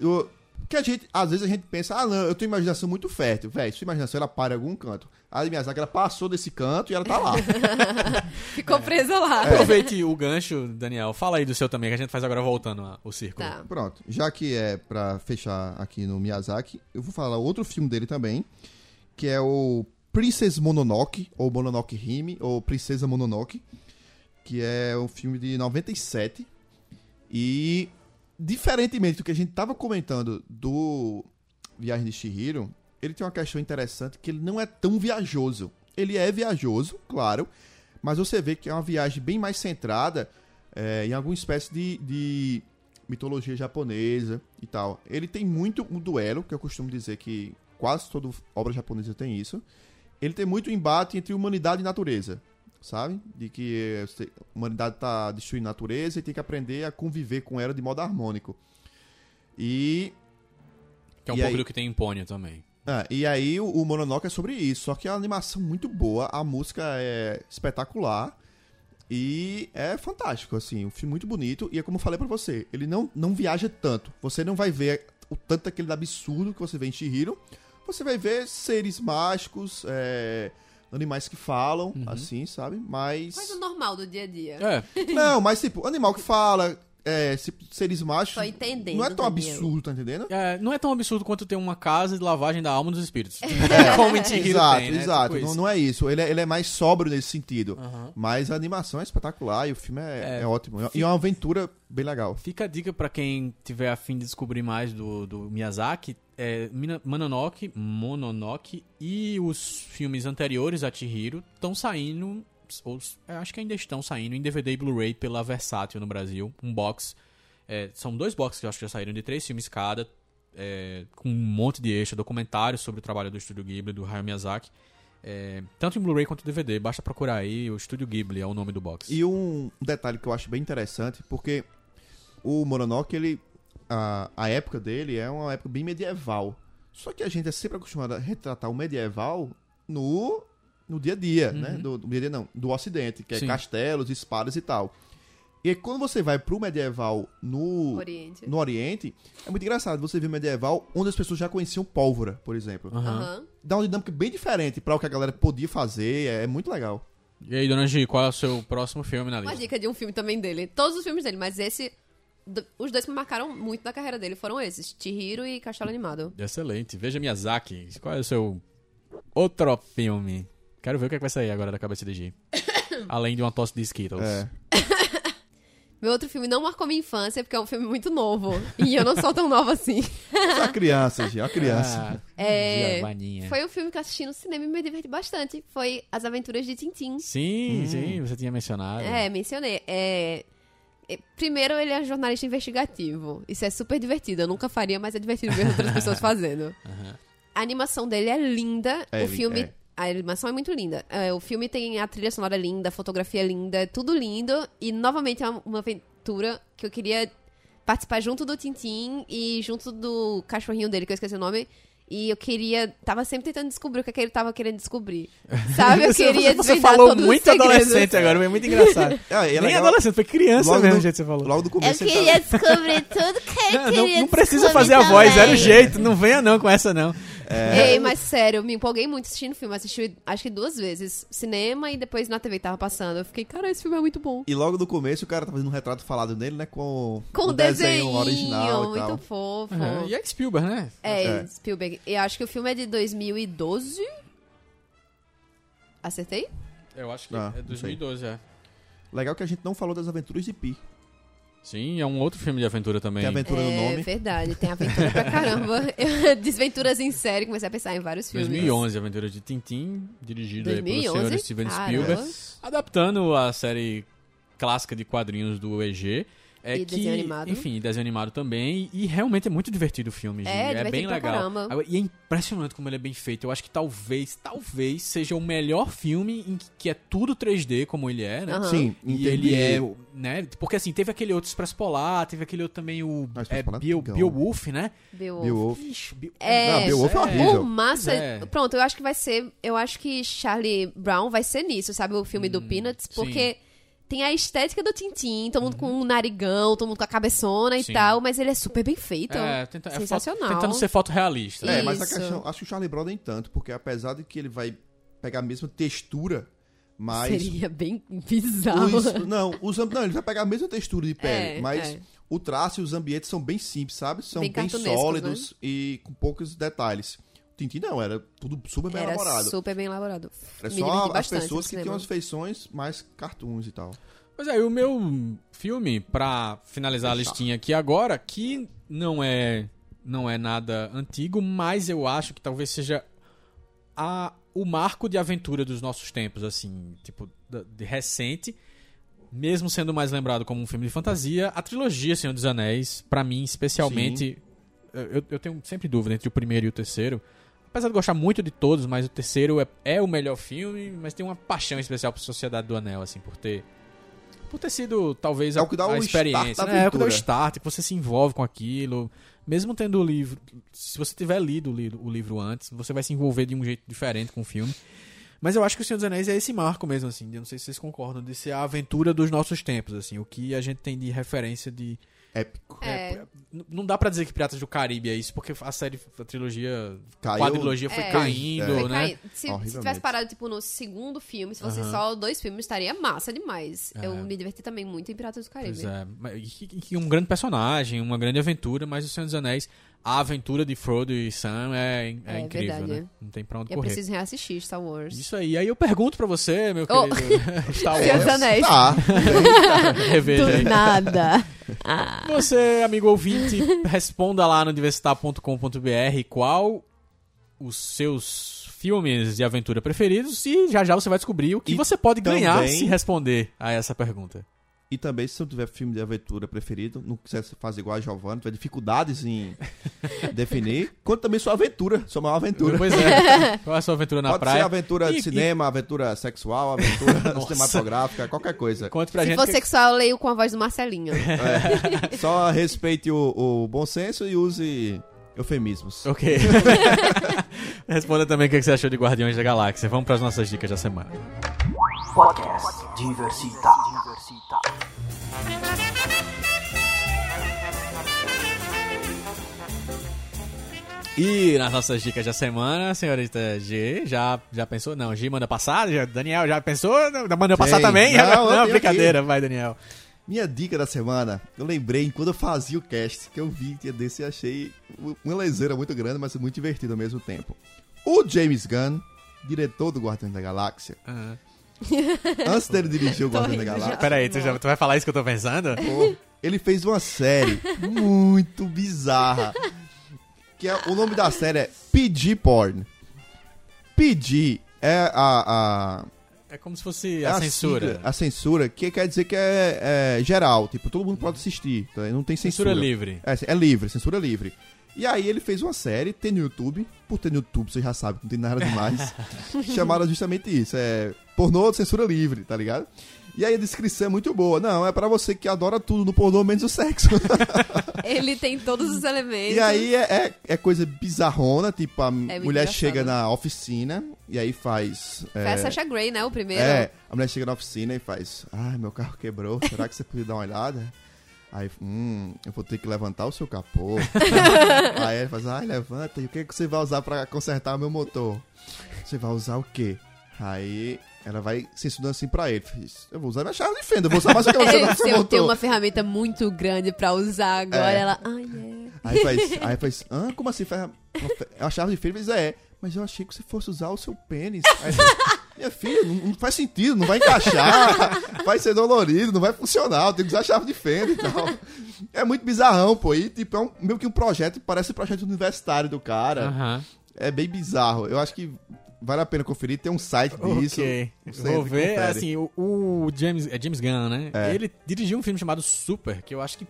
o que a gente, às vezes a gente pensa, ah, não, eu tenho imaginação muito fértil. Véi, sua imaginação ela para em algum canto. A Miyazaki ela passou desse canto e ela tá lá. Ficou presa lá. Aproveite o gancho, Daniel. Fala aí do seu também, que a gente faz agora voltando a- o círculo. Tá. Pronto, já que é pra fechar aqui no Miyazaki, eu vou falar outro filme dele também, que é o Princess Mononoke, ou Mononoke Hime, ou Princesa Mononoke, que é um filme de 97. E, diferentemente do que a gente tava comentando do Viagem de Shihiro, ele tem uma questão interessante que ele não é tão viajoso. Ele é viajoso, claro, mas você vê que é uma viagem bem mais centrada é, em alguma espécie de, de mitologia japonesa e tal. Ele tem muito um duelo, que eu costumo dizer que quase toda obra japonesa tem isso. Ele tem muito embate entre humanidade e natureza, sabe? De que eh, a humanidade está destruindo a natureza e tem que aprender a conviver com ela de modo harmônico. E Que é um E pouco aí? do que tem em Pônia também. ah, e aí o, o Mononoke é sobre isso, só que a animação muito boa, a música é espetacular e é fantástico, assim, um filme muito bonito e é como eu falei pra você, ele não, não viaja tanto, você não vai ver o tanto daquele absurdo que você vê em Shihiro, você vai ver seres mágicos, é, animais que falam, assim, sabe, mas... Coisa normal do dia a dia. É, Não, mas tipo, animal que fala, é, se- seres mágicos, Tô entendendo, não é tão Daniel. absurdo, tá entendendo? é, não é tão absurdo quanto ter uma casa de lavagem da alma dos espíritos. Como em Chihiro Exato, tem, né? exato. Tipo não, isso. não é isso. Ele é, ele é mais sóbrio nesse sentido. Mas a animação é espetacular e o filme é, É. é ótimo. E é uma aventura bem legal. Fica a dica pra quem tiver afim de descobrir mais do, do Miyazaki. É, Mononoke, Mononoke e os filmes anteriores a Chihiro estão saindo, ou, é, acho que ainda estão saindo em DVD e Blu-ray pela Versátil no Brasil. Um box. é, são dois boxes que eu acho que já saíram de três filmes cada, é, com um monte de extra, documentários sobre o trabalho do Estúdio Ghibli, do Hayao Miyazaki. É, tanto em Blu-ray quanto DVD, basta procurar aí, o Estúdio Ghibli é o nome do box. E um detalhe que eu acho bem interessante, porque o Mononoke, ele. A, a época dele é uma época bem medieval. Só que a gente é sempre acostumado a retratar o medieval no, no dia a dia, né? Do, do dia a dia não, do ocidente, que é Sim. castelos, espadas e tal. E aí, quando você vai pro medieval no, Oriente. no Oriente, é muito engraçado você ver medieval onde as pessoas já conheciam pólvora, por exemplo. Aham. Dá uma dinâmica bem diferente pra o que a galera podia fazer, é muito legal. E aí, dona Gi, qual é o seu próximo filme na Uma lista? dica de um filme também dele. Todos os filmes dele, mas esse. Os dois que me marcaram muito na carreira dele foram esses: Chihiro e Castelo Animado. Excelente. Veja Miyazaki. Qual é o seu outro filme? Quero ver o que, é que vai sair agora da cabeça de G. Além de uma tosse de Skittles. É. Meu outro filme não marcou minha infância, porque é um filme muito novo. e eu não sou tão nova assim. Só criança, gente, é uma criança. Ah, É, Giovaninha. Foi um filme que eu assisti no cinema e me diverti bastante. Foi As Aventuras de Tintim. Sim, sim, você tinha mencionado. É, mencionei. É, Primeiro, ele é jornalista investigativo. Isso é super divertido. Eu nunca faria, mas é divertido ver outras pessoas fazendo. A animação dele é linda. É, o filme. é. A animação é muito linda. É, o filme tem a trilha sonora linda, a fotografia linda, é tudo lindo. E novamente é uma, uma aventura que eu queria participar junto do Tintim e junto do cachorrinho dele, que eu esqueci o nome. E eu queria. Tava sempre tentando descobrir o que, é que ele tava querendo descobrir. Sabe? Eu Você- queria Você falou muito adolescente agora, foi muito engraçado. Ah, é Nem legal- adolescente, foi criança logo mesmo, no- o jeito que você falou. Logo do Eu começo ele queria descobrir tudo que eu Não, não, queria não precisa descobrir fazer a voz, era o também. jeito. Não venha não com essa, não. Ei, mas sério, eu me empolguei muito assistindo o filme. Assisti acho que duas vezes. Cinema e depois na TV que tava passando. Eu fiquei, cara, esse filme é muito bom. E logo do começo o cara tá fazendo um retrato falado nele, né? Com, Com o desenho desenho original e muito tal. fofo. Aham, E é Spielberg, né? É, É. Spielberg. Eu acho que o filme é de 2012. Acertei? Eu acho que Ah, é não 2012, é. Legal que a gente não falou das aventuras de Pi. Sim, é um outro filme de aventura também. Tem aventura no é nome. verdade, tem aventura pra caramba. Desventuras em série, comecei a pensar em vários filmes. 2011, Aventura de Tintim, dirigido aí pelo 2011? senhor Steven Caramba. Spielberg, adaptando a série clássica de quadrinhos do EG. É E que, desenho animado. Enfim, desenho animado também. E realmente é muito divertido o filme, É, gente. É, bem legal. caramba. E é impressionante como ele é bem feito. Eu acho que talvez, talvez seja o melhor filme em que, que é tudo 3D, como ele é, né? Aham. Sim, em E ele é, né? Porque assim, teve aquele outro Expresso Polar, teve aquele outro também, o Ah, é, é Bio. Beowulf, né? Beowulf. Beowulf. Ixi, Bio- É, Não, Beowulf é O horrível. massa. Pois é. Pronto, eu acho que vai ser. Eu acho que Charlie Brown vai ser nisso, sabe? O filme do Hum, Peanuts, sim. Tem a estética do Tintim, todo mundo com um narigão, todo mundo com a cabeçona e Sim. tal, mas ele é super bem feito. É, tenta, é foto- Sensacional. tentando ser fotorrealista. É, mas a questão, acho que o Charlie Brown nem tanto, porque apesar de que ele vai pegar a mesma textura, mas Seria bem bizarro. os, não, os, não, ele vai pegar a mesma textura de pele, É, mas é. o traço e os ambientes são bem simples, sabe? São Bem bem, cartunescos, sólidos e com poucos detalhes. Tintin não, era tudo super bem Era elaborado. super bem elaborado. Era Me só as bastante pessoas que tinham as feições mais cartoons e tal. Pois é, e o meu filme, pra finalizar a listinha aqui agora, que não é não é nada antigo, mas eu acho que talvez seja a, o marco de aventura dos nossos tempos, assim, tipo, de recente, mesmo sendo mais lembrado como um filme de fantasia, a trilogia Senhor dos Anéis, pra mim, especialmente, eu, eu tenho sempre dúvida entre o primeiro e o terceiro. Apesar de gostar muito de todos, mas o terceiro é, é o melhor filme, mas tem uma paixão especial por Sociedade do Anel, assim, por ter por ter sido talvez É a, o que dá a o experiência, né? É o que dá o start, que você se envolve com aquilo, mesmo tendo o livro, se você tiver lido o li- o livro antes, você vai se envolver de um jeito diferente com o filme. Mas eu acho que o Senhor dos Anéis é esse marco mesmo, assim, eu não sei se vocês concordam, de ser a aventura dos nossos tempos, assim, o que a gente tem de referência de... Épico. É, N- Não dá pra dizer que Piratas do Caribe é isso, porque a série, a trilogia, a Caiu. quadrilogia foi É. caindo, Foi né? Se, se tivesse parado, tipo, no segundo filme, se fosse Aham. só dois filmes, estaria massa demais. É. Eu me diverti também muito em Piratas do Caribe. Pois é. Um grande personagem, uma grande aventura, mas o Senhor dos Anéis, a aventura de Frodo e Sam é, é, É incrível, verdade. né? Não tem pra onde Eu correr. preciso reassistir Star Wars. Isso aí. Aí eu pergunto pra você, meu Oh. querido Star Wars, Anéis. Tá. reveja aí. nada. Você, amigo ouvinte, responda lá no diversitar.com.br qual os seus filmes de aventura preferidos e já já você vai descobrir o que E você pode ganhar também- se responder a essa pergunta. E também, se você tiver filme de aventura preferido, não quiser fazer igual a Giovanna, tiver dificuldades em definir, conta também sua aventura, sua maior aventura. Pois é. Qual é a sua aventura na Pode praia? ser aventura E- de cinema, aventura sexual, aventura cinematográfica, qualquer coisa. Conte pra Se gente. for que- sexual, eu leio com a voz do Marcelinho. É. Só respeite o, o bom senso e use eufemismos. Ok. Responda também o que você achou de Guardiões da Galáxia. Vamos para as nossas dicas da semana. Podcast Diversita. Diversita. E nas nossas dicas da semana, senhorita G, já, já pensou? Não, G manda passar. Já, Daniel já pensou? Não, manda passar também? Não, Não, tenho brincadeira, vai, Daniel. Minha dica da semana, eu lembrei quando eu fazia o cast, que eu vi que desse e achei uma leseira muito grande, mas muito divertido ao mesmo tempo. O James Gunn, diretor do Guardiões da Galáxia, Aham. antes dele dirigir o Guardiões da já. Galáxia, Peraí, tu, já, tu vai falar isso que eu tô pensando? pô, ele fez uma série muito bizarra. Que é, o nome da série é PG Porn. PG é a- a, É como se fosse É a censura. sigla, a censura, que quer dizer que é, é geral, tipo, todo mundo pode assistir, tá? não tem censura. Censura livre. É, é livre, censura livre. E aí ele fez uma série, tem no YouTube, por ter no YouTube você já sabe que não tem nada demais, chamaram justamente isso, é pornô de censura livre, tá ligado? E aí a descrição é muito boa. Não, é pra você que adora tudo no pornô, menos o sexo. Ele tem todos os elementos. E aí é, é, é coisa bizarrona, tipo, a muito mulher engraçado. chega na oficina e aí faz... Foi é, a Sasha Grey, né? O primeiro. É, a mulher chega na oficina e faz: Ai, meu carro quebrou, será que você podia dar uma olhada? Aí, hum, eu vou ter que levantar o seu capô. Aí ele faz: Ai, levanta, e o que, que você vai usar pra consertar o meu motor? Você vai usar o quê? Aí ela vai censurando assim pra ele: Eu vou usar minha chave de fenda, eu vou usar mais o que você Ele no seu tem, tem motor. uma ferramenta muito grande pra usar agora. É. Ela, ai, é. Aí faz, aí faz, hã, como assim? Ferra... É uma chave de fenda? Ele diz, é, mas eu achei que você fosse usar o seu pênis. Aí, Minha filha, não, não faz sentido, não vai encaixar, vai ser dolorido, não vai funcionar, eu tenho que usar a chave de fenda e tal. É muito bizarrão, pô. E tipo, é um, meio que um projeto, parece um projeto universitário do cara. Aham. É bem bizarro. Eu acho que vale a pena conferir, tem um site disso. Ok. Você Vou ver, assim, o, o James, é James Gunn, né? É. Ele dirigiu um filme chamado Super, que eu acho que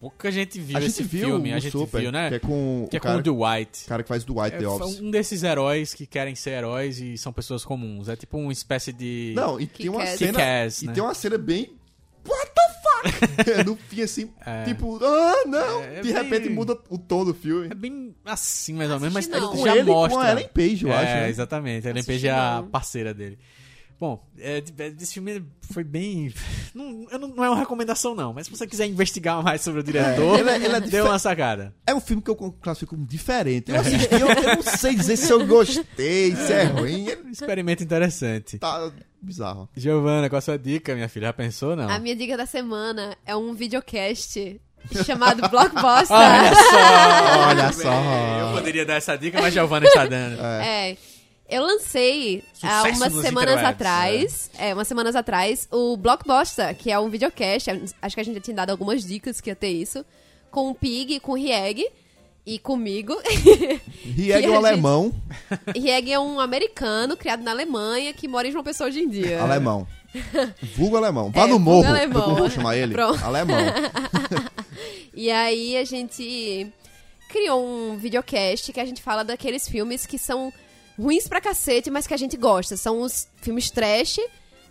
pouca gente viu a gente esse viu filme. o a gente Super, viu, né? que é com Que é o com cara, o Dwight. cara que faz do White É The Office. um desses heróis que querem ser heróis e são pessoas comuns. É tipo uma espécie de. Não, e tem uma cena. Kick-Ass, e né? tem uma cena bem. Fuck? no fim, assim, É. tipo, ah, não! É, é de repente bem- muda o tom do filme. É bem assim, mais ou menos, mas não. com já ele mostra. com a Ellen Page, eu é, acho. né? exatamente. A Ellen Page é a parceira dele. Bom, é, esse filme foi bem. Não, eu não, não é uma recomendação, não, mas se você quiser investigar mais sobre o diretor, É, ele é- ele é dife- uma sacada. É um filme que eu classifico como diferente. Eu assisti, eu, eu não sei dizer se eu gostei, se é ruim. Experimento interessante. tá bizarro. Giovana, qual a sua dica, minha filha? Já pensou, não? A minha dica da semana é um videocast chamado Blockbuster. Olha só! Olha só. Eu poderia dar essa dica, mas a Giovana está dando. É. Eu lancei há Sucesso umas nos semanas atrás, é. umas semanas atrás, o Blockbuster, que é um videocast, acho que a gente já tinha dado algumas dicas que ia ter isso, com o Pig, com o Rieg e comigo. Rieg o a alemão. Rieg é um americano criado na Alemanha que mora em João Pessoa hoje em dia. Alemão. Vulgo alemão. Vá É, no morro. alemão. Como vou chamar ele? Pronto. Alemão. E aí a gente criou um videocast que a gente fala daqueles filmes que são ruins pra cacete, mas que a gente gosta. São os filmes trash,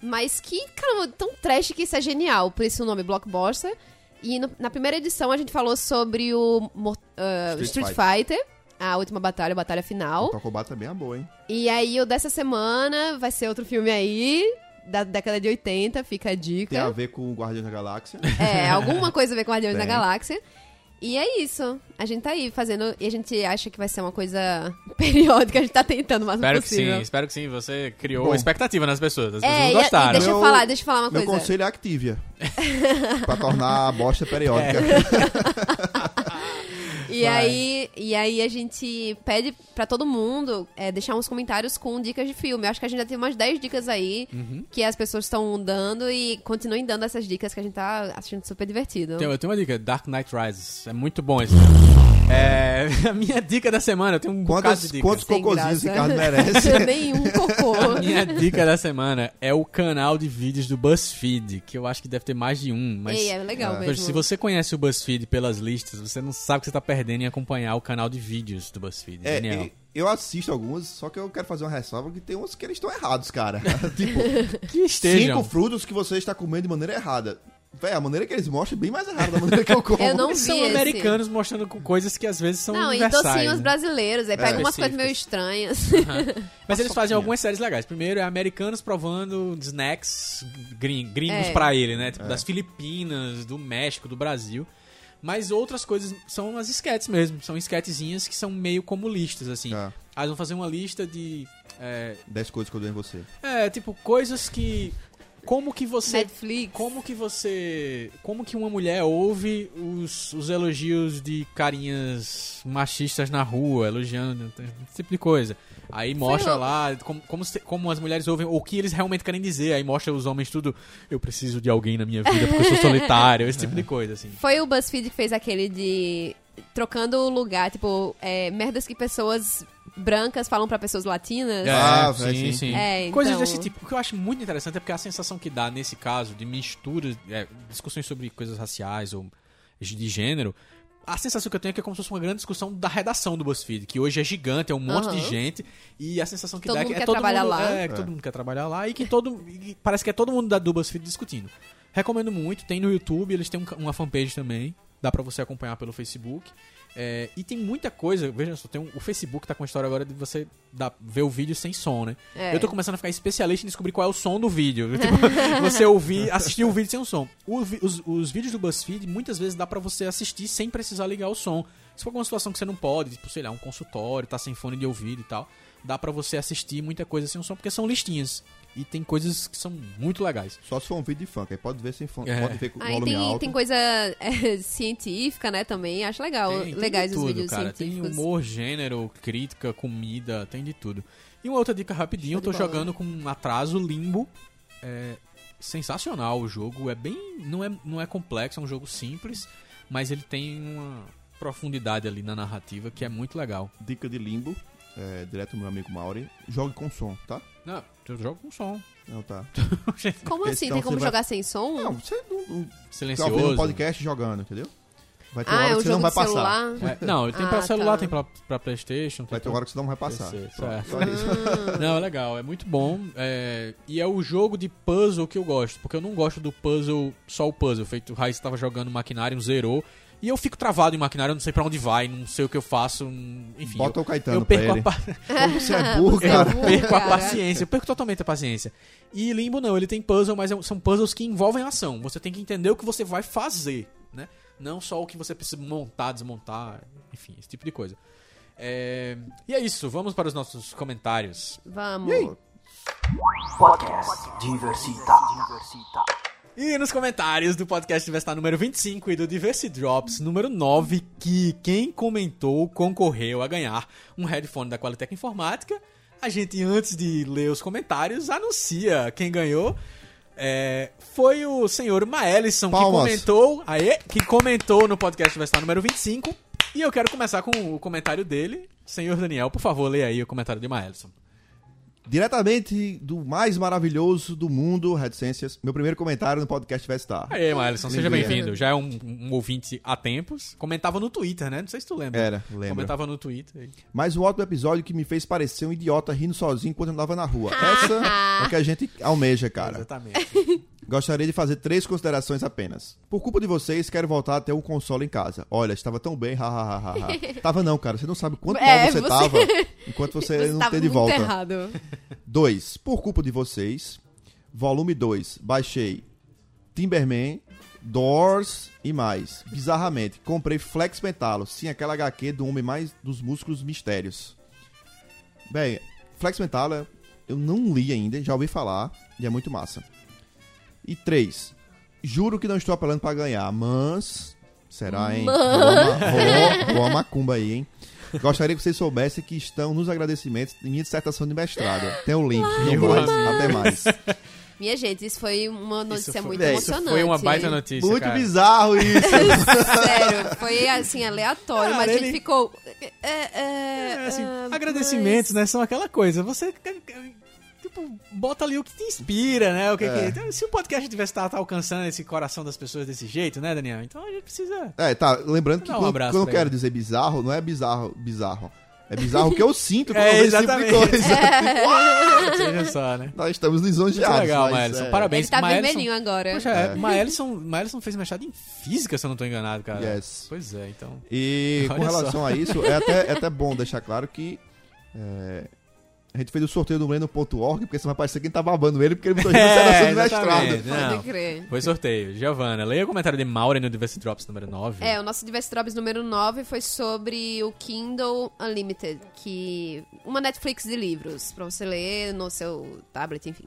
mas que, caramba, tão trash que isso é genial. Por isso o nome Blockbuster. E no- na primeira edição a gente falou sobre o ah, Street Street, Fighter. A última batalha, a batalha final. Toca o bata também é boa, hein? E aí o dessa semana vai ser outro filme aí, da década de 80, fica a dica. Tem a ver com o Guardiões da Galáxia. É, alguma coisa a ver com Guardiões da Tem. Galáxia. E é isso. A gente tá aí fazendo. E a gente acha que vai ser uma coisa periódica. A gente tá tentando máximo Espero que possível. sim, espero que sim. Você criou Bom. expectativa nas pessoas. As É, pessoas e, e gostaram. deixa eu Meu- falar, deixa eu falar uma Meu coisa. conselho é Activia. pra tornar a bosta periódica. E Vai. aí, e aí a gente pede pra todo mundo é, deixar uns comentários com dicas de filme. Eu acho que a gente já tem umas 10 dicas aí Uhum. que as pessoas estão dando e continuem dando essas dicas que a gente tá achando super divertido. Eu tenho uma dica, Dark Knight Rises. É muito bom esse. É, a minha dica da semana, eu tenho um bocado Quantos, de dicas. quantos cocôzinhos. Ricardo merece? Nenhum cocô. A minha dica da semana é o canal de vídeos do BuzzFeed, que eu acho que deve ter mais de um, mas Ei, é legal É. mesmo. se você conhece o BuzzFeed pelas listas, você não sabe o que você tá perdendo em acompanhar o canal de vídeos do BuzzFeed. É, Genial. e- eu assisto alguns, só que eu quero fazer uma ressalva que tem uns que eles estão errados, cara. tipo, Que estejam. cinco frutos que você está comendo de maneira errada. Véi, a maneira que eles mostram é bem mais errada da maneira que eu como. Eu não Eles vi são esse. americanos mostrando co- coisas que às vezes são Não, e universais. docinhos né? brasileiros. Aí pega umas coisas meio estranhas. Mas eles fazem algumas séries legais. Primeiro é americanos provando snacks gring- gringos É. pra ele, né? Tipo, das Filipinas, do México, do Brasil. Mas outras coisas são as sketches mesmo. São sketchzinhas que são meio como listas, assim. Ah, eles vão fazer uma lista de. É, dez coisas que eu dou em você. é, tipo, coisas que. Como que você. Netflix. Como que você. Como que uma mulher ouve os, os elogios de carinhas machistas na rua, elogiando, esse tipo de coisa. Aí mostra lá como, como, se- como as mulheres ouvem, o que eles realmente querem dizer. Aí mostra os homens tudo. Eu preciso de alguém na minha vida porque eu sou solitário, esse tipo de coisa, assim. Foi o BuzzFeed que fez aquele de. Trocando o lugar, tipo, é, merdas que pessoas brancas falam pra pessoas latinas. Ah, sim, sim, sim. sim. É, Coisas então- desse tipo. O que eu acho muito interessante é porque a sensação que dá nesse caso de mistura, é, discussões sobre coisas raciais ou de gênero, a sensação que eu tenho é que é como se fosse uma grande discussão da redação do BuzzFeed, que hoje é gigante, é um monte de Aham. gente, e a sensação que Todo dá é que é quer todo trabalhar mundo, lá. É, que todo mundo quer trabalhar lá e que todo. e parece que é todo mundo da, do BuzzFeed discutindo. Recomendo muito, tem no YouTube, eles têm um uma fanpage também, dá pra você acompanhar pelo Facebook. É, e tem muita coisa, veja só, tem um- o Facebook tá com a história agora de você dar, ver o vídeo sem som, né? É. Eu tô começando a ficar especialista em descobrir qual é o som do vídeo. Tipo, você ouvir, assistir o vídeo sem o som. O os, os vídeos do BuzzFeed, muitas vezes dá pra você assistir sem precisar ligar o som. Se for alguma situação que você não pode, tipo, sei lá, um consultório, tá sem fone de ouvido e tal, dá pra você assistir muita coisa sem o som, porque são listinhas. E tem coisas que são muito legais. Só se for um vídeo de funk, aí pode ver sem funk, É. pode ver com Aí volume tem, alto. tem coisa é, científica, né, também. Acho legal. Tem- tem legais de os tudo, vídeos cara. científicos. Tem humor, gênero, crítica, comida, tem de tudo. E uma outra dica rapidinho, eu tô jogando com um atraso Limbo. É sensacional o jogo, é bem não é não é complexo, é um jogo simples, mas ele tem uma profundidade ali na narrativa que é muito legal. Dica de limbo, é, direto do meu amigo Mauri. Jogue com som, tá? Não, eu jogo com som. Não, tá. Como assim? Tem como você vai- jogar sem som? Não, você não, não tá ouvindo Silencioso. um podcast jogando, entendeu? Vai ter ah, hora é um que você não jogo vai de passar. celular? É, não, ele tem Ah, pra celular, tá. tem pra, pra Playstation. Vai ter uma hora que você não vai passar. PC, Pronto, certo. só isso. Não, é legal, é muito bom. é, e é o jogo de puzzle que eu gosto, porque eu não gosto do puzzle, só o puzzle. Feito o Raiz estava jogando maquinário, zerou. E eu fico travado em maquinário, eu não sei pra onde vai, não sei o que eu faço. não- Enfim, Bota eu, o Caetano eu perco pra a, ele. pa- Como você é burro, cara. burro. perco a paciência, eu perco totalmente a paciência. E Limbo não, ele tem puzzle, mas é são puzzles que envolvem ação. Você tem que entender o que você vai fazer, né? Não só o que você precisa montar, desmontar, enfim, esse tipo de coisa. É, E é isso, vamos para os nossos comentários. Vamos. Podcast Diversita. Diversita. E nos comentários do podcast Diversitar número 25 e do Diversity Drops número 9, que quem comentou concorreu a ganhar um headphone da Qualitec Informática. A gente, antes de ler os comentários, anuncia quem ganhou. É, foi o senhor Maelison que comentou, aê, que comentou no podcast Diversitar número 25. E eu quero começar com o comentário dele. Senhor Daniel, por favor, leia aí o comentário de Maelison. Diretamente do mais maravilhoso do mundo, RedCências, meu primeiro comentário no podcast vai estar. Aê, Maelson, seja bem-vindo. Já é um, um ouvinte há tempos. Comentava no Twitter, né? Não sei se tu lembra. Era, lembro. Comentava no Twitter. Mais um ótimo episódio que me fez parecer um idiota rindo sozinho enquanto andava na rua. Essa é o que a gente almeja, cara. Exatamente. Gostaria de fazer três considerações apenas. Por culpa de vocês, quero voltar a ter um console em casa. Olha, estava tão bem, hahaha. tava não, cara. Você não sabe quanto É, mal você, você- tava enquanto você, Você não tem de volta. errado. Dois, por culpa de vocês, volume 2, baixei Timberman, Doors e mais. Bizarramente, comprei Flex Metalo, sim, aquela HQ do homem mais dos músculos mistérios. Bem, Flex Metalo eu não li ainda, já ouvi falar e é muito massa. E três, juro que não estou apelando pra ganhar, mas será, hein? Rolou uma macumba aí, hein? Gostaria que vocês soubessem que estão nos agradecimentos de minha dissertação de mestrado. Tem o link, não mais, até mais. Minha gente, isso foi uma notícia Isso foi- muito é, Isso emocionante. foi uma baita notícia, Muito cara. bizarro isso. Sério, foi assim, aleatório, Cara, mas a gente ele- ficou. É, é, É, assim, ah, agradecimentos, né? São aquela coisa. Você. Tipo, bota ali o que te inspira, né? O que, É. que- então, se o podcast tivesse estar alcançando esse coração das pessoas desse jeito, né, Daniel? Então a gente precisa. É, tá, lembrando que um quando, quando eu quero dizer bizarro, não é bizarro, bizarro. É bizarro o que eu sinto quando É, eu vejo esse tipo de exatamente. coisa. "Uau!" Seja só, né? Nós estamos Muito lisonjeados. legal, mas, Maelson. é, Parabéns. Ele tá Maelson- vermelhinho agora. Poxa, é. Maelson, Maelson fez mestrado em física, se eu não tô enganado, cara. Yes. Pois é, então. E com Olha relação só. a isso, é até, é até bom deixar claro que é, a gente fez o sorteio do Leno.org, porque senão vai parecer quem tá babando ele, porque ele botou É, de exatamente. mestrado. Não. Pode crer. Foi sorteio. Giovana, leia o comentário de Maura no Diversity Drops número 9. É, o nosso Diverse Drops número 9 foi sobre o Kindle Unlimited, que uma Netflix de livros, pra você ler no seu tablet, enfim.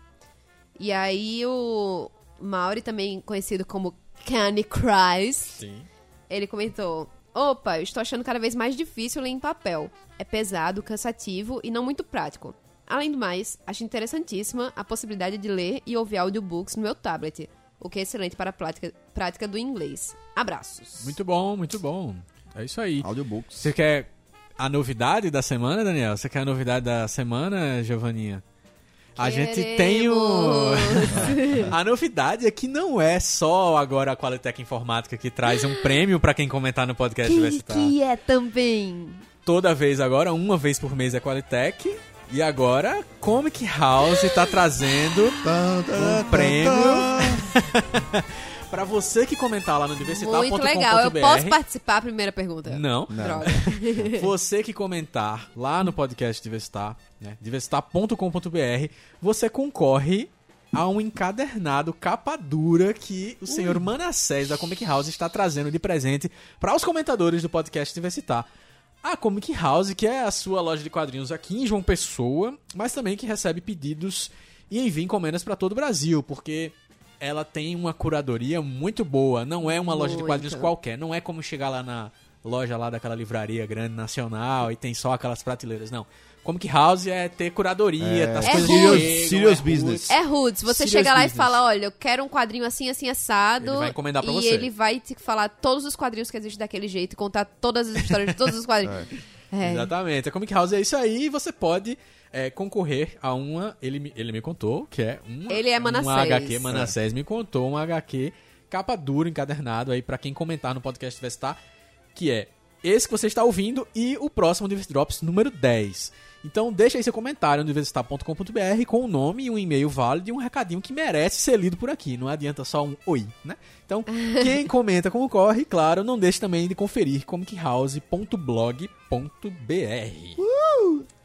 E aí o Mauri, também conhecido como Candy Christ, Sim. ele comentou: Opa, eu estou achando cada vez mais difícil ler em papel. É pesado, cansativo e não muito prático. Além do mais, acho interessantíssima a possibilidade de ler e ouvir audiobooks no meu tablet, o que é excelente para a prática, prática do inglês. Abraços. Muito bom, muito bom. É isso aí. Audiobooks. Você quer a novidade da semana, Daniel? Você quer a novidade da semana, Giovaninha? A gente tem o. A novidade é que não é só agora a Qualitec Informática que traz um prêmio pra quem comentar no podcast que, Diversitar. que é também. Toda vez agora, uma vez por mês é Qualitec. E agora, Comic House tá trazendo um prêmio tan. pra você que comentar lá no diversitar.com.br. Muito legal. Eu posso participar? Primeira pergunta. Não. Não. Droga. Você que comentar lá no podcast Diversitar, né, diversitar.com.br, você concorre a um encadernado capa dura que o senhor Manassés da Comic House está trazendo de presente para os comentadores do podcast Diversitar. A Comic House, que é a sua loja de quadrinhos aqui em João Pessoa, mas também que recebe pedidos e envia encomendas para todo o Brasil, porque ela tem uma curadoria muito boa. Não é uma loja de quadrinhos qualquer. Não é como chegar lá na loja lá daquela livraria grande nacional e tem só aquelas prateleiras. Não. Comic House é ter curadoria, tá as É coisas serious- chegam, serious é business. É Roots, você Serious chega lá business. e fala, olha, eu quero um quadrinho assim, assim, assado. Ele vai encomendar pra e você. ele vai te falar todos os quadrinhos que existem daquele jeito e contar todas as histórias de todos os quadrinhos. É. Exatamente. A Comic House é isso aí e você pode é, concorrer a uma. Ele, me- ele me contou que é uma. Ele é Uma Manassés. HQ. Manassés me contou uma HQ capa dura, encadernado aí pra quem comentar no podcast Vestar, que é esse que você está ouvindo e o próximo Diversity Drops número 10. Então deixa aí seu comentário no diversitar.com.br com o nome e um e-mail válido e um recadinho que merece ser lido por aqui. Não adianta só um oi, né? Então, quem comenta como corre, claro, não deixe também de conferir comichouse.blog.br.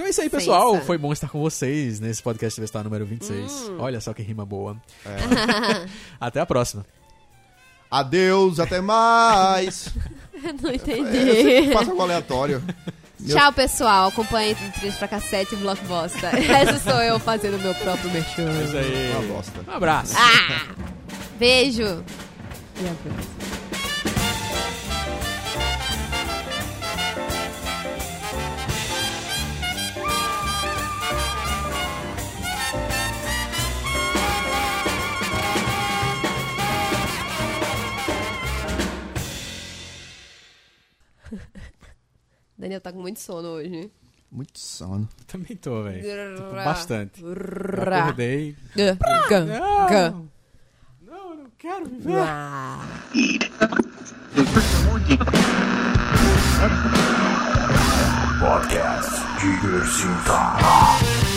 Então é isso aí, pessoal. Foi bom estar com vocês nesse podcast Vestar número 26. Olha só que rima boa. Até a próxima. Adeus, até mais. Não entendi. faço algo aleatório. Meu- Tchau, pessoal. Acompanhe Trilhos pra Cassete e Blockbuster. Essa sou eu fazendo meu próprio merchan. É isso aí. Uma bosta. Um abraço. Ah! Beijo. E abraço. Daniel tá com muito sono hoje. Muito sono. Também tô, velho. Tipo, bastante. Eu acordei. Gã, gã, gã. Não, não, eu não quero viver. Podcast Diversita.